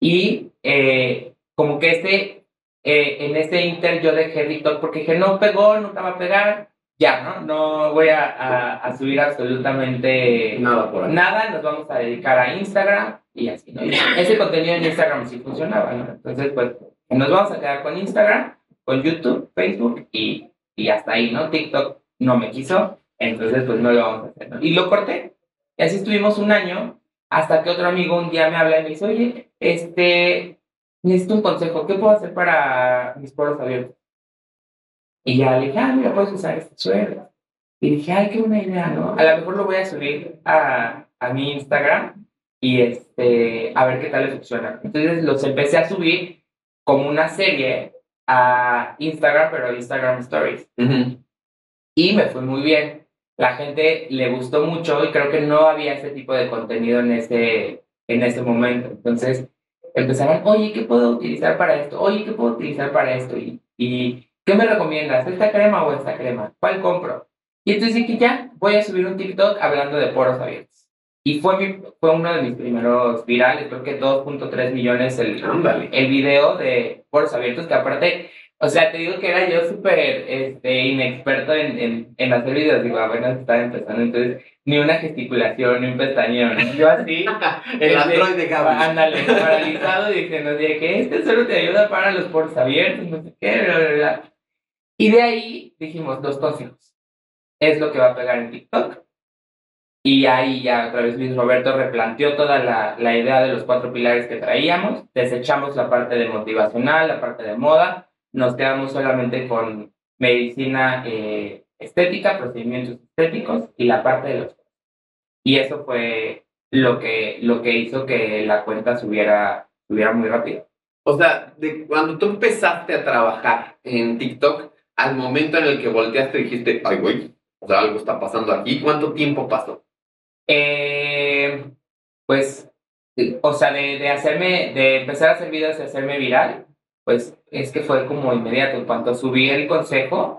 y eh, como que este, eh, en este inter yo dejé TikTok porque dije, no pegó, nunca va a pegar, ya, ¿no? No voy a, a, a subir absolutamente Nada por ahí. nada, nos vamos a dedicar a Instagram y así, ¿no? Y ese contenido en Instagram sí funcionaba, ¿no? Entonces, pues, nos vamos a quedar con Instagram, con YouTube, Facebook y, y hasta ahí, ¿no? TikTok no me quiso, entonces, pues, no lo vamos a hacer, ¿no? Y lo corté. Y así estuvimos un año hasta que otro amigo un día me habla y me dice, oye, este, necesito un consejo, ¿qué puedo hacer para mis poros abiertos? Y ya le dije, ah, mira, puedes usar este suero. Y dije, ay, qué buena idea, ¿no? A lo mejor lo voy a subir a, a mi Instagram y este, a ver qué tal le funciona. Entonces los empecé a subir como una serie a Instagram, pero Instagram Stories. Ujú. Y me fue muy bien. La gente le gustó mucho y creo que no había ese tipo de contenido en ese, en ese momento. Entonces empezaron, oye, ¿qué puedo utilizar para esto? Oye, ¿qué puedo utilizar para esto? Y, y ¿qué me recomiendas? ¿Esta crema o esta crema? ¿Cuál compro? Y entonces dije, ya, voy a subir un TikTok hablando de poros abiertos. Y fue, mi, fue uno de mis primeros virales, creo que 2.3 millones el, Ándale. el video de poros abiertos, que aparte, o sea, te digo que era yo súper este, inexperto en, en, en hacer videos, digo, apenas estaba empezando, entonces ni una gesticulación, ni un pestañeo, ¿no? Yo así, <laughs> El este, Android de Gaby. ándale, <laughs> paralizado, diciendo que este solo te ayuda para los poros abiertos, no sé qué, bla, bla, bla. Y de ahí dijimos dos consejos. Es lo que va a pegar en TikTok. Y ahí ya otra vez Luis Roberto replanteó toda la, la idea de los cuatro pilares que traíamos. Desechamos la parte de motivacional, la parte de moda. Nos quedamos solamente con medicina eh, estética, procedimientos estéticos y la parte de los... Y eso fue lo que, lo que hizo que la cuenta subiera, subiera muy rápido. O sea, de cuando tú empezaste a trabajar en TikTok, al momento en el que volteaste dijiste, ay, güey, o sea, algo está pasando aquí. ¿Cuánto tiempo pasó? Eh, pues, o sea, de, de hacerme, de empezar a hacer videos y hacerme viral, pues es que fue como inmediato. En cuanto subí el consejo,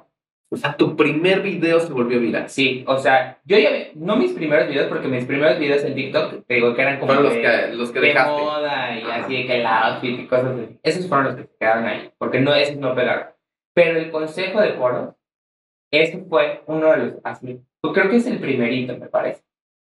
O sea, tu primer video se volvió viral. Sí, o sea, yo ya, no mis primeros videos, porque mis primeros videos en TikTok, te digo que eran como Fueron los de, que, los que de dejaste. moda y Ajá. así de que outfit y cosas así. Esos fueron los que se quedaron ahí, porque no, esos no pegaron. Pero el consejo de poros, ese fue uno de los, así, creo que es el primerito, me parece,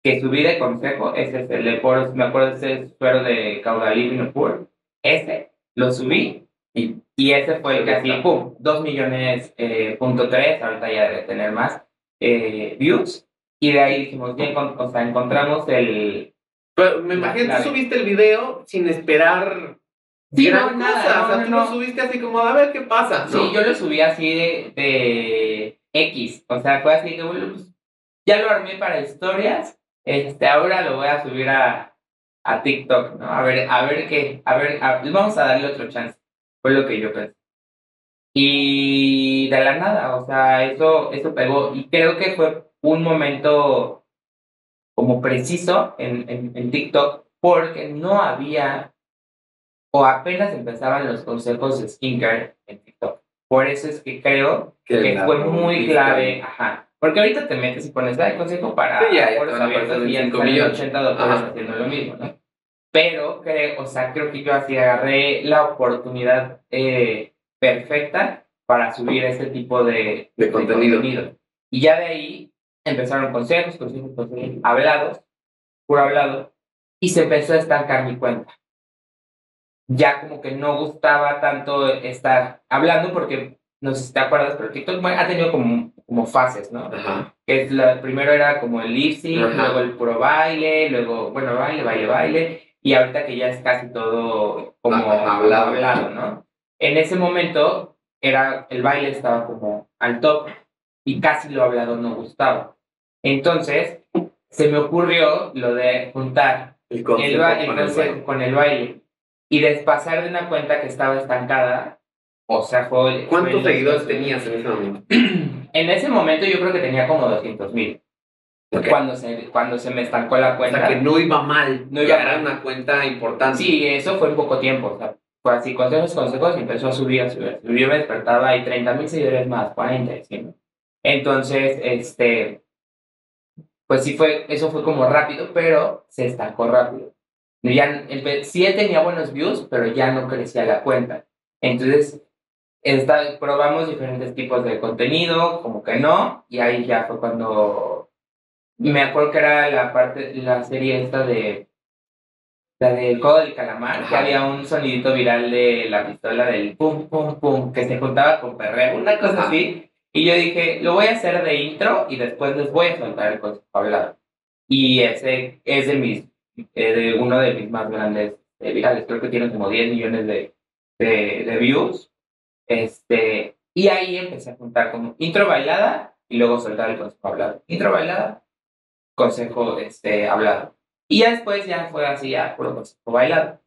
que subí de consejo, ese es el de poros, me acuerdo ese suero de caudalino puro, ese, lo subí y, y ese fue el que así, pum, 2 millones, eh, punto tres, ahorita ya debe tener más eh, views, y de ahí dijimos, encon- o sea, encontramos el, Pero me imagino tú subiste el video sin esperar Sí, gran no, nada, cosa. no, o sea, tú no. lo subiste así como a ver qué pasa. Sí, yo lo subí así de, de X. O sea, fue así que, bueno, pues, ya lo armé para historias. Este, ahora lo voy a subir a, a TikTok, ¿no? A ver, a ver qué, a ver, a- vamos a darle otro chance. Fue lo que yo pensé. Y de la nada, o sea, eso, eso pegó. Y creo que fue un momento como preciso en, en, en TikTok porque no había o apenas empezaban los consejos de skincare en TikTok. Por eso es que creo que fue muy clave, ajá. Porque ahorita te metes y pones, ay, consejo para Sí, ya, ya poros abiertos y ya te 25 salen millones. 80 doctores haciendo lo mismo, ¿no? Pero, creo, o sea, creo que yo así agarré la oportunidad eh, perfecta para subir ese tipo de, De contenido. Y ya de ahí empezaron consejos, consejos, consejos, hablados, puro hablado, y se empezó a estancar mi cuenta. Ya como que no gustaba tanto estar hablando porque, no sé si te acuerdas, pero TikTok ha tenido como, como fases, ¿no? Ajá. Que es la, primero era como el lip luego el puro baile, luego, bueno, baile, baile, baile, y ahorita que ya es casi todo como Ajá, hablado. hablado, ¿no? En ese momento era, el baile estaba como al top y casi lo hablado no gustaba. Entonces, se me ocurrió lo de juntar El el, el con el baile. Y despasar de una cuenta que estaba estancada. O sea, fue. ¿Cuántos fue- seguidores tenías en ese momento? <clears throat> En ese momento yo creo que tenía como 200 mil. Ok. Cuando, se, cuando se me estancó la O cuenta. sea, que no iba mal. No iba ya mal. era una cuenta importante. Sí, eso fue en poco tiempo. O sea, fue así, consejos, consejos, y empezó a subir, a subir. a subir. Yo me despertaba y 30 mil seguidores más, 40, ¿sí? Entonces, este. Pues sí, fue, eso fue como rápido, pero se estancó rápido. Ya, empe- sí tenía buenos views, pero ya no crecía la cuenta. Entonces, esta- probamos diferentes tipos de contenido, como que no, y ahí ya fue cuando me acuerdo que era la parte, la serie esta de la del juego del calamar, que había un sonidito viral de la pistola del pum pum pum que se juntaba con perreo, una cosa Ajá. así. Y yo dije, lo voy a hacer de intro y después les voy a soltar el consejo hablado. Y ese es de mis, eh, de uno de mis más grandes eh, virales. Creo que tiene como 10 millones de, de, views. Este, y ahí empecé a juntar como intro bailada y luego soltar el consejo hablado. Intro bailada, consejo este, hablado. Y ya después ya fue así, ya puro consejo bailado.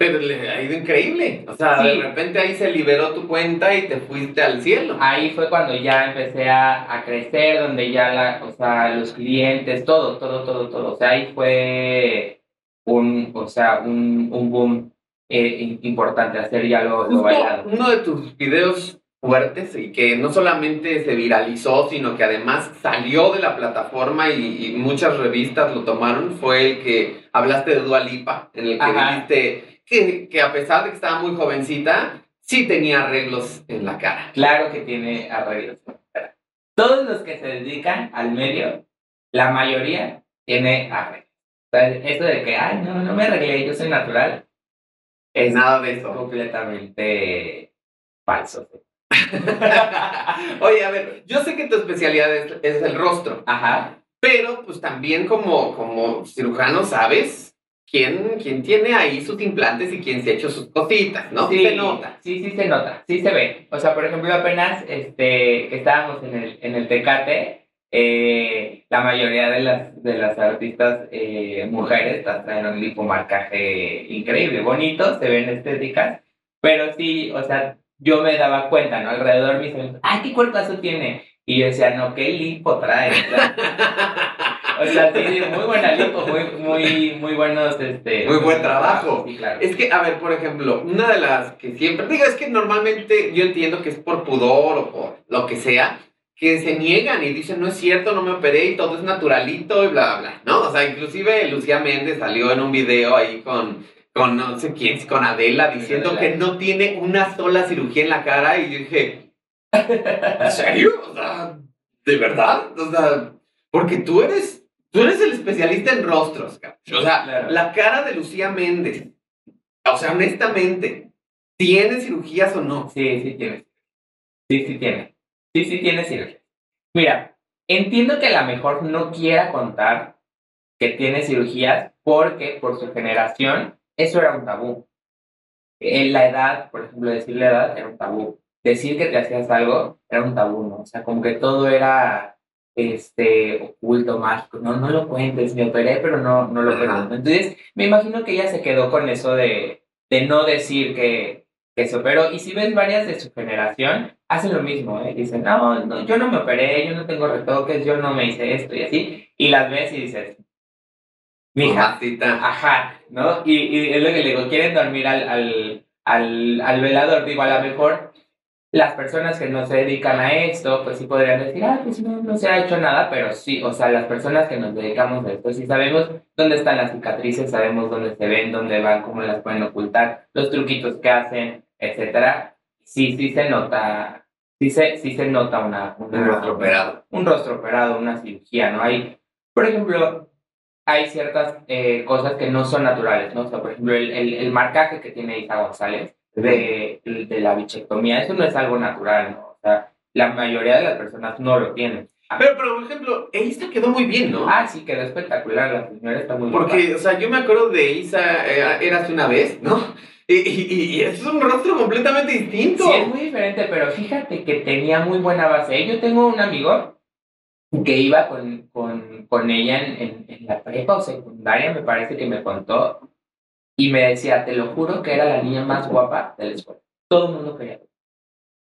Pero le ha ido increíble. O sea, Sí. de repente ahí se liberó tu cuenta y te fuiste al cielo. Ahí fue cuando ya empecé a, a crecer, donde ya la, o sea, los clientes, todo, todo, todo, todo. O sea, ahí fue un, o sea, un, un boom eh, importante, hacer ya lo, bailado. uno de tus videos fuertes y que no solamente se viralizó, sino que además salió de la plataforma y, y muchas revistas lo tomaron, fue el que hablaste de Dua Lipa, en el que dijiste que, que a pesar de que estaba muy jovencita, sí tenía arreglos en la cara. Claro que tiene arreglos. Todos los que se dedican al medio, la mayoría tiene arreglos. O sea, eso de que, ay, no, no me arreglé, yo soy natural, es Nada de eso. completamente falso. <laughs> Oye, a ver, yo sé que tu especialidad es, es el rostro, Ajá. pero pues también como, como cirujano sabes quién, quién tiene ahí sus implantes y quién se ha hecho sus cositas, ¿no? Sí, Se nota. Sí, sí se nota, sí se ve. O sea, por ejemplo, apenas este, que estábamos en el, en el Tecate, eh, la mayoría de las, de las artistas eh, mujeres traen un lipomarcaje increíble, bonito, se ven estéticas, pero sí, o sea, yo me daba cuenta, ¿no? Alrededor me dicen, ay, qué cuerpazo tiene. Y yo decía, no, qué lipo trae. <laughs> O sea, sí, muy buena lipo, muy, muy, muy buenos, este... Muy buen trabajo. Sí, claro. Es que, a ver, por ejemplo, una de las que siempre, digo, es que normalmente yo entiendo que es por pudor o por lo que sea, que se niegan y dicen, no es cierto, no me operé y todo es naturalito y bla, bla, bla, ¿no? O sea, inclusive Lucía Méndez salió en un video ahí con, con no sé quién, con Adela, diciendo Adela. que no tiene una sola cirugía en la cara y yo dije, <laughs> ¿en serio? O sea, ¿de verdad? O sea, porque tú eres, tú eres el especialista en rostros, cabrón. O sea, Claro. la cara de Lucía Méndez, o sea, honestamente, ¿tiene cirugías o no? Sí, sí tiene. Sí, sí tiene. Sí, sí tiene cirugía. Mira, entiendo que a lo mejor no quiera contar que tiene cirugías porque por su generación eso era un tabú. En la edad, por ejemplo, decir la edad era un tabú. Decir que te hacías algo era un tabú, ¿no? O sea, como que todo era este oculto, mágico. No, no lo cuentes, me operé, pero no, no lo Ajá. cuentes. Entonces, me imagino que ella se quedó con eso de, de no decir que, que se operó. Y si ves varias de su generación, hacen lo mismo, ¿eh? Dicen, no, no, yo no me operé, yo no tengo retoques, yo no me hice esto y así. Y las ves y dices, mija, ajá, ¿no? Y, y es lo que le digo, quieren dormir al, al, al, al velador. Digo, a lo mejor las personas que no se dedican a esto, pues sí podrían decir, ah, pues no, no se ha hecho nada, pero sí, o sea, las personas que nos dedicamos a esto, sí sabemos dónde están las cicatrices, sabemos dónde se ven, dónde van, cómo las pueden ocultar, los truquitos que hacen, etcétera. Sí, sí se nota, sí se, sí se nota una, una Un rostro operado. un rostro operado, una cirugía, ¿no? Hay, por ejemplo, hay ciertas eh, cosas que no son naturales, ¿no? O sea, por ejemplo, el, el, el marcaje que tiene Isa González de, de la bichectomía, eso no es algo natural, ¿no? O sea, la mayoría de las personas no lo tienen. Pero, pero, por ejemplo, Isa quedó muy bien, ¿no? Ah, sí, quedó espectacular, la señora está muy Porque, o sea, yo me acuerdo de Isa, eh, Eras una vez, ¿no? Y, y, y es un rostro completamente distinto. Sí, es muy diferente, pero fíjate que tenía muy buena base. Yo tengo un amigo que iba con, con, con ella en, en, en la prepa o secundaria, me parece que me contó, y me decía, te lo juro que era la niña más guapa de la escuela. Todo el mundo quería.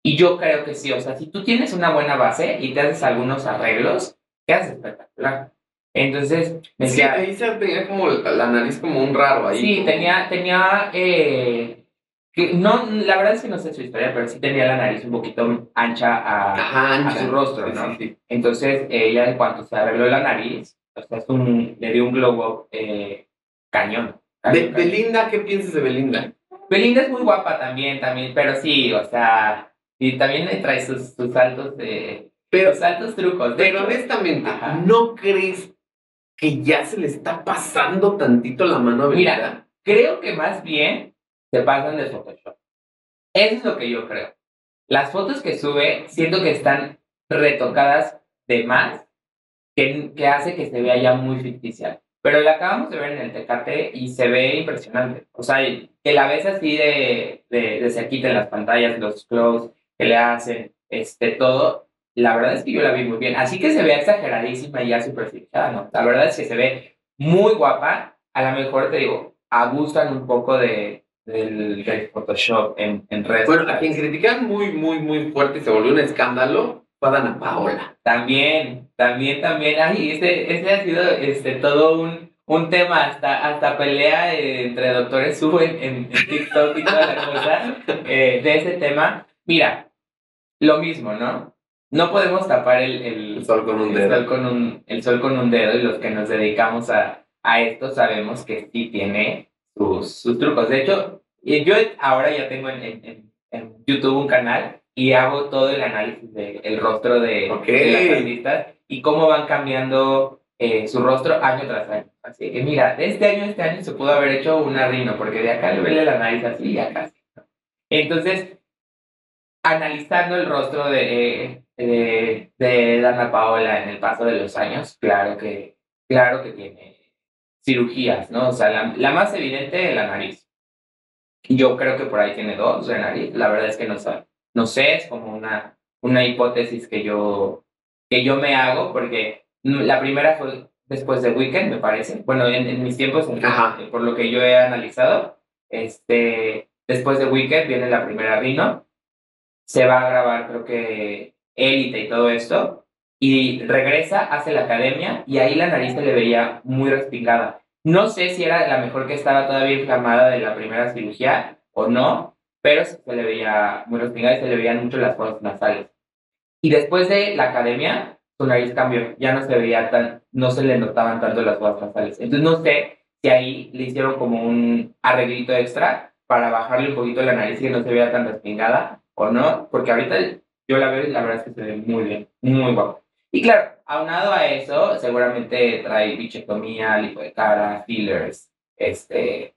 Y yo creo que sí, o sea, si tú tienes una buena base y te haces algunos arreglos, quedas espectacular. Entonces, me Sí, decía, Isa tenía como la nariz como un raro ahí. Sí, como- tenía, tenía, eh, que no, la verdad es que no sé su historia, pero sí tenía la nariz un poquito ancha a, Ajá, ancha. a su rostro, Sí, ¿no? sí, sí. Entonces, ella en cuanto se arregló la nariz, o sea, es un, le dio un globo eh, cañón. Be-. Belinda, ¿qué piensas de Belinda? Belinda es muy guapa también, también, pero sí, o sea, y también le trae sus, sus saltos de, Pero, sus saltos trucos. Pero hecho, honestamente, Ajá. ¿no crees que ya se le está pasando tantito la mano a Belinda? Mira, creo que más bien se pasan de Photoshop. Eso es lo que yo creo. Las fotos que sube, siento que están retocadas de más, que, que hace que se vea ya muy ficticia. Pero la acabamos de ver en el Tecate y se ve impresionante. O sea, que la ves así de, de, de cerquita en las pantallas, los close que le hacen, este, todo. La verdad es que yo la vi muy bien. Así que se ve exageradísima y ya superficial, ¿no? La verdad es que se ve muy guapa. A lo mejor te digo, abusan un poco de, del, del Photoshop en, en redes Bueno, a quien critican muy, muy, muy fuerte y se volvió un escándalo fue a Dana Paola. También, también, también. Ay, este, este ha sido este, todo un, un tema, hasta, hasta pelea eh, entre doctores suben en, en TikTok y toda la cosa eh, de ese tema. Mira, lo mismo, ¿no? No podemos tapar el, el, El sol con un el dedo. sol con un, el sol con un dedo y los que nos dedicamos a, a esto sabemos que sí tiene sus, sus trucos. De hecho, yo ahora ya tengo en, en- en- YouTube un canal y hago todo el análisis del rostro de, Ok. de las artistas y cómo van cambiando eh, su rostro año tras año. Así que mira, de este año a este año se pudo haber hecho una rino, porque de acá le vele la nariz así y acá así. ¿no? Entonces, analizando el rostro de, de, de Dana Paola en el paso de los años, claro que, claro que tiene cirugías, ¿no? O sea, la, la más evidente, la nariz. Yo creo que por ahí tiene dos de nariz, la verdad es que no no sé, es como una, una hipótesis que yo, que yo me hago, porque la primera fue después de Weekend, me parece, bueno, en, en mis tiempos, Ajá. por lo que yo he analizado, este, después de Weekend viene la primera Rino, se va a grabar creo que Élite y todo esto, y regresa, hace la academia y ahí la nariz se le veía muy respingada. No sé si era la mejor que estaba todavía inflamada de la primera cirugía o no, pero se le veía muy respingada y se le veían mucho las fosas nasales. Y después de la academia, su nariz cambió, ya no se veía tan, no se le notaban tanto las fosas nasales. Entonces no sé si ahí le hicieron como un arreglito extra para bajarle un poquito la nariz y que no se vea tan respingada o no, porque ahorita yo la veo y la verdad es que se ve muy bien, muy guapo. Y claro, aunado a eso, seguramente trae bichectomía, lipo de cara, fillers, este,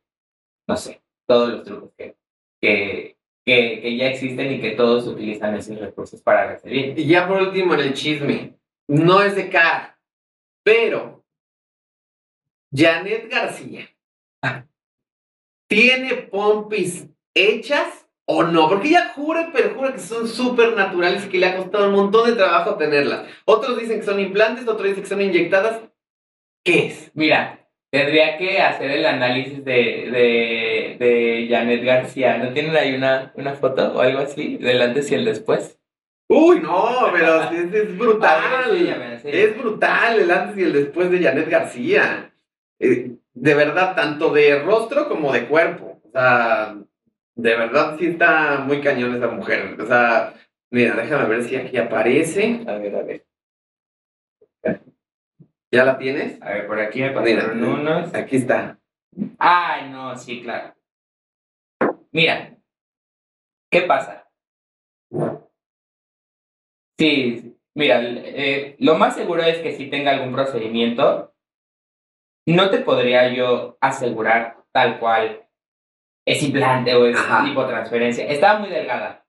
no sé, todos los trucos que, que, que, ya existen y que todos utilizan esos recursos para recibir. Y ya por último en el chisme, no es de cara, pero Janet García <laughs> tiene pompis hechas o no, porque ella jura pero jura que son súper naturales y que le ha costado un montón de trabajo tenerlas. Otros dicen que son implantes, otros dicen que son inyectadas. ¿Qué es? Mira, tendría que hacer el análisis de, de, de Janet García. ¿No tienen ahí una, una foto o algo así del antes y el después? Uy, no, pero es, brutal. Es brutal el antes y el después de Janet García. Eh, de verdad, tanto de rostro como de cuerpo. O sea, de verdad sí está muy cañón esa mujer. O sea, mira, déjame ver si aquí aparece. A ver, a ver. ¿Ya la tienes? A ver, por aquí me pasaron unos. Aquí está. Ay, no, sí, claro. Mira, ¿qué pasa? Sí, mira, eh, lo más seguro es que si tenga algún procedimiento. No te podría yo asegurar tal cual es implante o es lipotransferencia. Estaba muy delgada.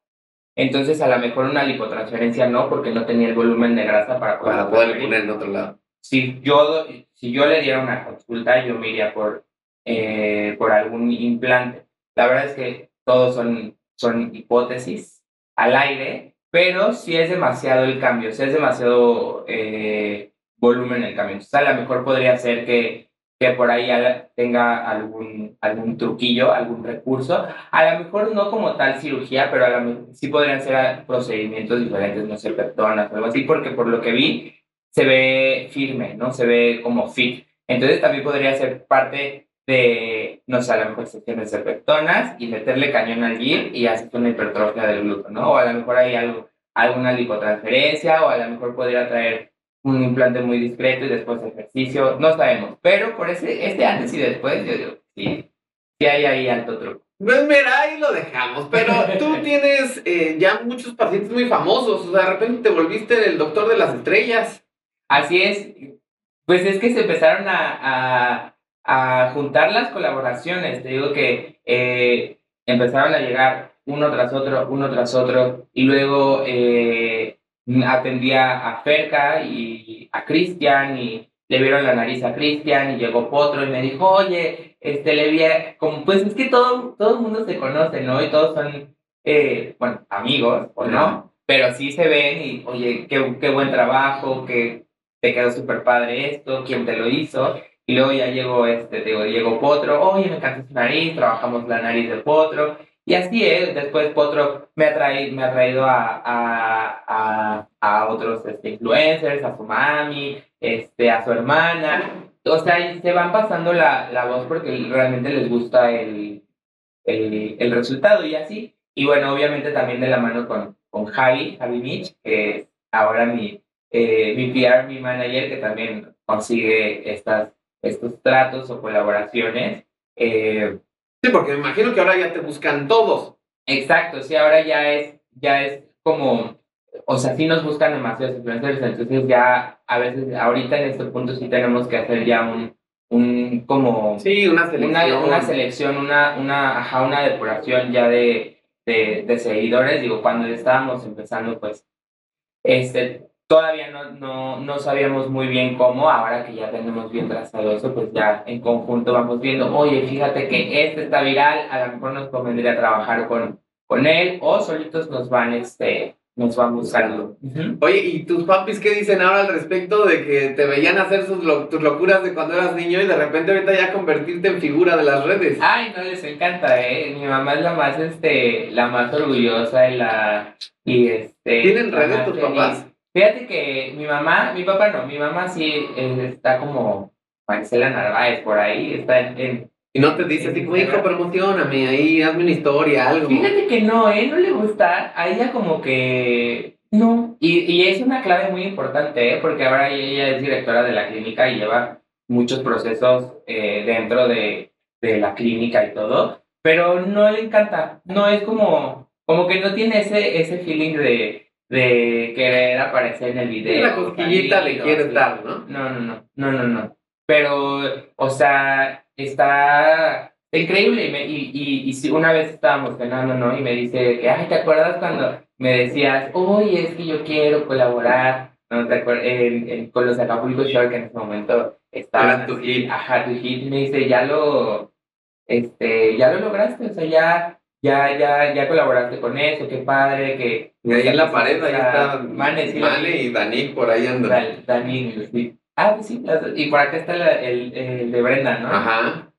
Entonces, a lo mejor una lipotransferencia no, porque no tenía el volumen de grasa para poder, para poder poner en otro lado. Si yo, si yo le diera una consulta, yo me iría por, eh, por algún implante. La verdad es que todos son, son hipótesis al aire, pero si es demasiado el cambio, si es demasiado eh, volumen el cambio. Entonces, a lo mejor podría ser que que por ahí tenga algún, algún truquillo, algún recurso. A lo mejor no como tal cirugía, pero a mejor sí podrían ser procedimientos diferentes, no sé, personas o algo así, porque por lo que vi se ve firme, ¿no? Se ve como fit. Entonces también podría ser parte de, no sé, a lo mejor sesiones de pectonas y meterle cañón al GIR y hacer una hipertrofia del glúteo, ¿no? O a lo mejor hay algo, alguna lipotransferencia o a lo mejor podría traer un implante muy discreto y después ejercicio, no sabemos. Pero por ese, este antes y después, yo digo, sí, sí hay ahí alto truco. Pues mira, ahí lo dejamos, pero <laughs> tú tienes eh, ya muchos pacientes muy famosos, o sea, de repente te volviste el doctor de las estrellas. Así es, pues es que se empezaron a, a, juntar las colaboraciones, te digo que eh, empezaron a llegar uno tras otro, uno tras otro, y luego eh, atendía a Ferca y a Cristian y le vieron la nariz a Cristian y llegó Potro y me dijo, oye, este, le vi, como, pues es que todo, todo el mundo se conoce, ¿no? Y todos son, eh, bueno, amigos, ¿o no? Pero sí se ven y, oye, qué, qué buen trabajo, que te quedó súper padre esto, quién te lo hizo. Y luego ya llegó, este, digo, llegó Potro, oye, me encanta su nariz, trabajamos la nariz de Potro. Y así es, después Potro me ha traído, me ha traído a, a, a, otros este, influencers, a su mami, este, a su hermana. O sea, se van pasando la, la voz porque realmente les gusta el, el, el, resultado y así. Y bueno, obviamente también de la mano con, con Javi, Javi Mitch, que es ahora mi, eh, mi PR, mi manager, que también consigue estas, estos tratos o colaboraciones. Eh, Sí, porque me imagino que ahora ya te buscan todos. Exacto, sí, ahora ya es, ya es como, o sea, sí nos buscan demasiados influencers, entonces ya a veces, ahorita en este punto sí tenemos que hacer ya un, un como... Sí, una selección. Una, selección, una, una, ajá, una depuración ya de, de, de seguidores. Digo, cuando estábamos empezando, pues, este, Todavía no, no, no sabíamos muy bien cómo, ahora que ya tenemos bien trazado eso, pues ya en conjunto vamos viendo, oye, fíjate que este está viral, a lo mejor nos convendría trabajar con, con él o solitos nos van, este, nos van buscando. Oye, ¿y tus papis qué dicen ahora al respecto de que te veían hacer sus tus locuras de cuando eras niño y de repente ahorita ya convertirte en figura de las redes? Ay, no les encanta, eh. Mi mamá es la más, este, la más orgullosa y la, y este. ¿Tienen redes tus papás? Fíjate que mi mamá, mi papá no, mi mamá sí eh, está como Marcela Narváez por ahí, está en... y no te dice así como, hijo, promocioname ahí, hazme una historia, algo. Fíjate que no, ¿eh? No le gusta. A ella como que... No. Y, y es una clave muy importante, ¿eh? Porque ahora ella es directora de la clínica y lleva muchos procesos eh, dentro de, de la clínica y todo. Pero no le encanta. No es como... Como que no tiene ese, ese feeling de de querer aparecer en el video. La cosquillita le quiere dar, ¿no? No, no, no, no, no, no. Pero, o sea, está increíble. Y, me, y, y, y, una vez estábamos cenando, ¿no? Y me dice que, ay, ¿te acuerdas cuando me decías, oye, es que yo quiero colaborar ¿no? ¿Te acuerdas? En, con los Acapulco Shore que en ese momento estaban. tu hit. Ajá, tu hit. Y me dice, ya lo, este, ya lo lograste, o sea, ya ya, ya, ya colaboraste con eso, qué padre, que... Y ahí en la pared, ahí está Mane, y Dani por ahí andan. Dani, sí. Ah, pues sí, y por acá está el, el, de Brenda, ¿no? Ajá.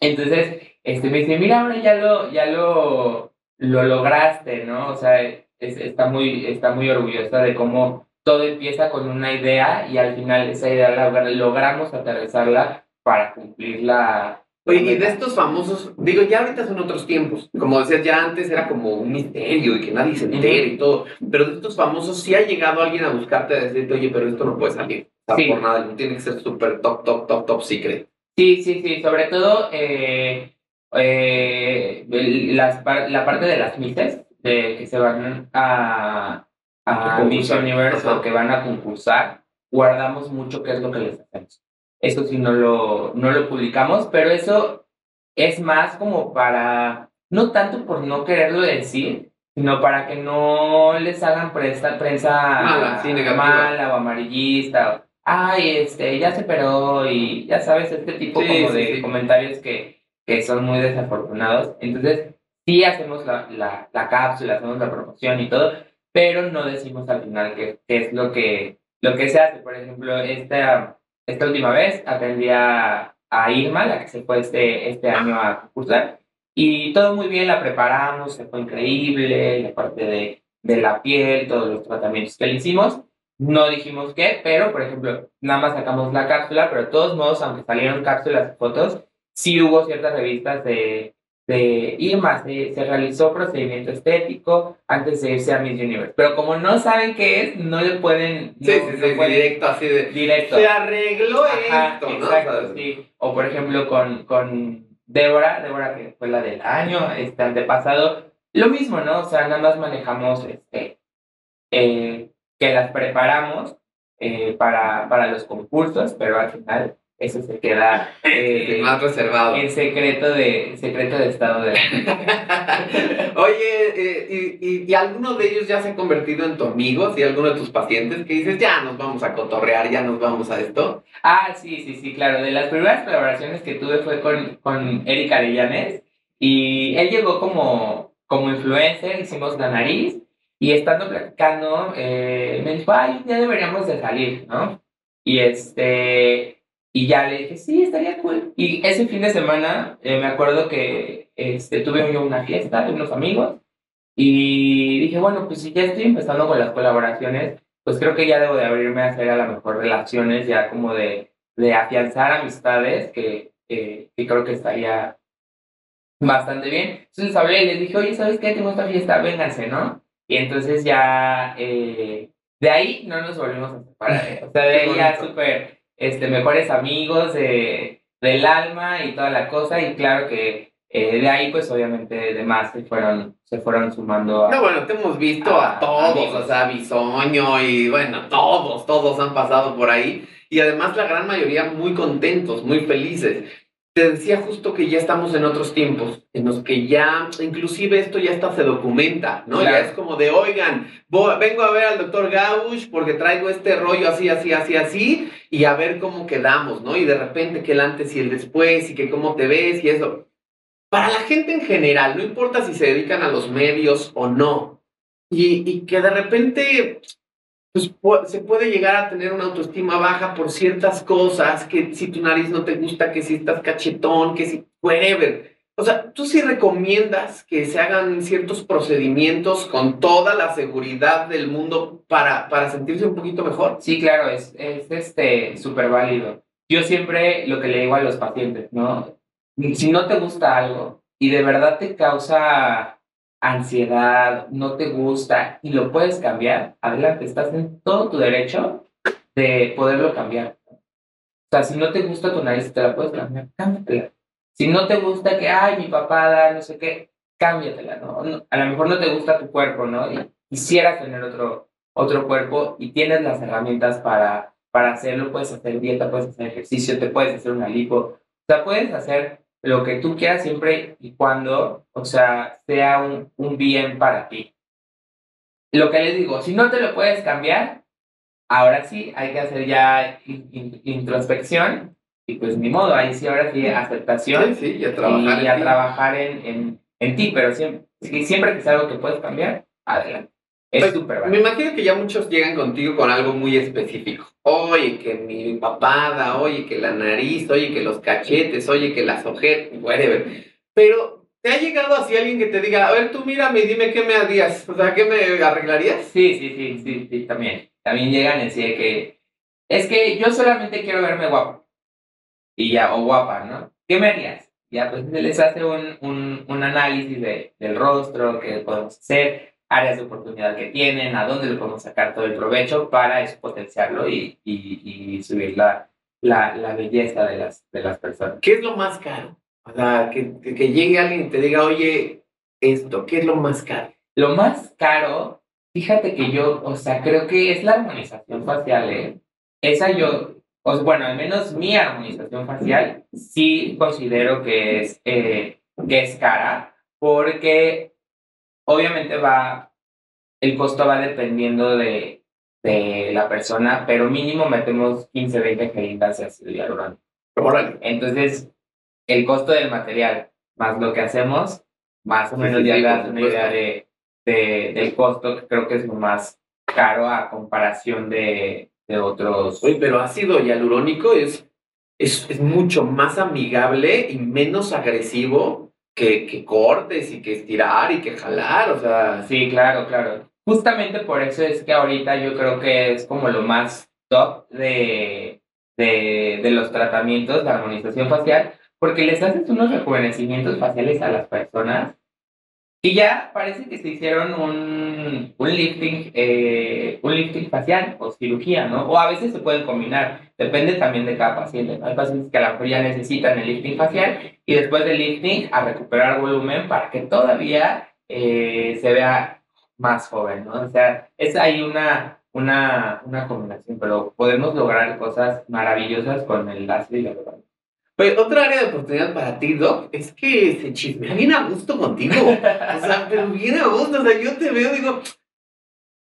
Entonces, este, me dice, mira, ahora ya lo, ya lo, lo lograste, ¿no? O sea, es, está, muy, está muy orgullosa de cómo todo empieza con una idea y al final esa idea la logramos aterrizarla para cumplirla Oye, y de estos famosos, digo, ya ahorita son otros tiempos. Como decías, ya antes era como un misterio y que nadie se entere y todo. Pero de estos famosos, sí ha llegado alguien a buscarte a decirte, oye, pero esto no puede salir. O sea, por nada, tiene que ser súper top, top, top, top secret. Sí, sí, sí. Sobre todo eh, eh, las, la parte de las mises de que se van a, a Miss Universe o que van a concursar, guardamos mucho qué es lo que les hacemos. Eso sí no lo, no lo publicamos, pero eso es más como para, no tanto por no quererlo decir, sino para que no les hagan prensa, prensa mala, o amarillista. Ay, este, ya se peró y ya sabes, este tipo como de comentarios que, que son muy desafortunados. Entonces, sí hacemos la, la, la, cápsula, hacemos la promoción y todo, pero no decimos al final qué es lo que, lo que se hace. Por ejemplo, esta esta última vez atendí a, Irma, la que se fue este, este año a concursar, y todo muy bien, la preparamos, se fue increíble, la parte de, de la piel, todos los tratamientos que le hicimos. No dijimos qué, pero por ejemplo, nada más sacamos la cápsula, pero de todos modos, aunque salieron cápsulas y fotos, sí hubo ciertas revistas de, de Irma, se, se, realizó procedimiento estético antes de irse a Miss Universe. Pero como no saben qué es, no le pueden... Sí, sí, sí, directo, así de... Directo. Se arregló esto, exacto, Sí. O por ejemplo con, con Débora, Débora que fue la del año, este antepasado, lo mismo, ¿no? O sea, nada más manejamos este, eh, que las preparamos eh, para, para los concursos, pero al final eso se queda eh, <laughs> más reservado. En secreto de, secreto de estado de... <laughs> Oye, eh, y, y, alguno de ellos ya se ha convertido en tu amigo? ¿Sí? ¿Alguno de tus pacientes que dices, ya nos vamos a cotorrear, ya nos vamos a esto? Ah, sí, sí, sí, claro. De las primeras colaboraciones que tuve fue con, con Eric Arellanes y él llegó como, como influencer, hicimos la nariz y estando platicando eh, me dijo, ay, ya deberíamos de salir, ¿no? Y este y ya le dije, sí, estaría cool. Y ese fin de semana eh, me acuerdo que este, tuve yo una fiesta de unos amigos y dije, bueno, pues si ya estoy empezando con las colaboraciones, pues creo que ya debo de abrirme a hacer a lo mejor relaciones, ya como de, de afianzar amistades, que, que creo que estaría bastante bien. Entonces hablé y les dije, oye, ¿sabes qué? Tengo esta fiesta, vénganse, ¿no? Y entonces ya, eh, de ahí no nos volvimos a separar. O sea, de ahí ya súper este, mejores amigos de, del alma y toda la cosa, y claro que eh, de ahí, pues obviamente, de más se fueron, se fueron sumando. A, no, bueno, te hemos visto a, todos, o sea, Bisoño y bueno, todos, todos han pasado por ahí. Y además la gran mayoría muy contentos, muy felices te decía justo que ya estamos en otros tiempos, en los que ya, inclusive esto ya está se documenta, ¿no? Ya es como de, oigan, vengo a ver al doctor Gauch porque traigo este rollo así, así, así, así, y a ver cómo quedamos, ¿no? Y de repente que el antes y el después, y que cómo te ves y eso. Para la gente en general, no importa si se dedican a los medios o no, y, y que de repente pues se puede llegar a tener una autoestima baja por ciertas cosas, que si tu nariz no te gusta, que si estás cachetón, que si whatever. o sea, ¿tú sí recomiendas que se hagan ciertos procedimientos con toda la seguridad del mundo para, para sentirse un poquito mejor? Sí, claro, es, es este súper válido. Yo siempre lo que le digo a los pacientes, ¿no? Si no te gusta algo y de verdad te causa ansiedad, no te gusta y lo puedes cambiar, adelante, estás en todo tu derecho de poderlo cambiar. O sea, si no te gusta tu nariz, te la puedes cambiar, cámbiatela. Si no te gusta que, ay, mi papada, no sé qué, cámbiatela, ¿no? A lo mejor no te gusta tu cuerpo, ¿no? Y quisieras tener otro, otro cuerpo y tienes las herramientas para, para hacerlo, puedes hacer dieta, puedes hacer ejercicio, te puedes hacer una lipo, o sea, puedes hacer lo que tú quieras siempre y cuando, o sea, sea un, un bien para ti. Lo que les digo, si no te lo puedes cambiar, ahora sí hay que hacer ya introspección y pues ni modo, ahí sí ahora sí aceptación sí, y a trabajar, y a trabajar en, en, en, ti, pero siempre, siempre que es algo que puedes cambiar, adelante. Es pues, súper Me imagino que ya muchos llegan contigo con algo muy específico. Oye, que mi papada, oye, que la nariz, oye, que los cachetes, oye, que las ojeras, whatever. Pero, ¿te ha llegado así alguien que te diga, a ver, tú mírame y dime qué me harías? O sea, ¿qué me arreglarías? Sí, sí, sí, sí, sí, también. También llegan y decir que, es que yo solamente quiero verme guapo. Y ya, o guapa, ¿no? ¿Qué me harías? Ya, pues les hace un, un, un análisis de, del rostro, qué podemos hacer áreas de oportunidad que tienen, a dónde le podemos sacar todo el provecho para eso potenciarlo y, y, y subir la, la, la, belleza de las, de las personas. ¿Qué es lo más caro? O sea, que, que llegue alguien y te diga, oye, esto, ¿qué es lo más caro? Lo más caro, fíjate que yo, o sea, creo que es la armonización facial, ¿eh? Esa yo, o bueno, al menos mi armonización facial, sí considero que es, eh, que es cara, porque Obviamente va, el costo va dependiendo de, de la persona, pero mínimo metemos 15, 20 jeringas así durante. Entonces, el costo del material más lo que hacemos, más o menos ya das una idea de, de, del costo, que creo que es lo más caro a comparación de, de otros. Oye, pero ácido hialurónico es, es, es mucho más amigable y menos agresivo que, cortes y que estirar y que jalar, o sea. Sí, claro, claro. Justamente por eso es que ahorita yo creo que es como lo más top de, de, de los tratamientos de armonización facial, porque les haces unos rejuvenecimientos faciales a las personas y ya parece que se hicieron un, un lifting, eh, un lifting facial o cirugía, ¿no? O a veces se pueden combinar, depende también de cada paciente. Hay pacientes que a la mejor ya necesitan el lifting facial y después del lifting a recuperar volumen para que todavía eh, se vea más joven, ¿no? O sea, es ahí una, una, una combinación, pero podemos lograr cosas maravillosas con el ácido hialurónico. Pues otra área de oportunidad para ti, Doc, es que se chismea bien a gusto contigo. O sea, <laughs> pero bien a gusto. O sea, yo te veo, digo,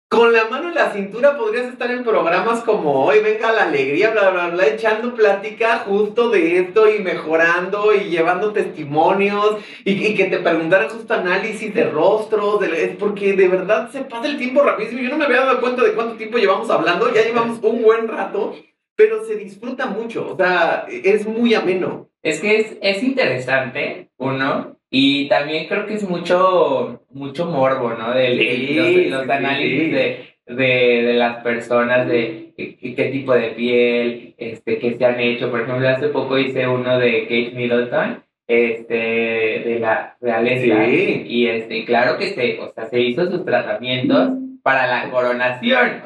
con la mano en la cintura podrías estar en programas como hoy, venga la alegría, bla, bla, bla, echando plática justo de esto y mejorando y llevando testimonios y, que te preguntaran justo análisis de rostros, de, es porque de verdad se pasa el tiempo rapidísimo. Yo no me había dado cuenta de cuánto tiempo llevamos hablando, ya llevamos un buen rato pero se disfruta mucho, o sea, es muy ameno. Es que es, es interesante, uno, y también creo que es mucho, mucho morbo, ¿no? De, los, análisis de, de, las personas, de qué, tipo de piel, este, qué se han hecho. Por ejemplo, hace poco hice uno de Kate Middleton, este, de la realeza. Y este, claro que se, o sea, se hizo sus tratamientos para la coronación.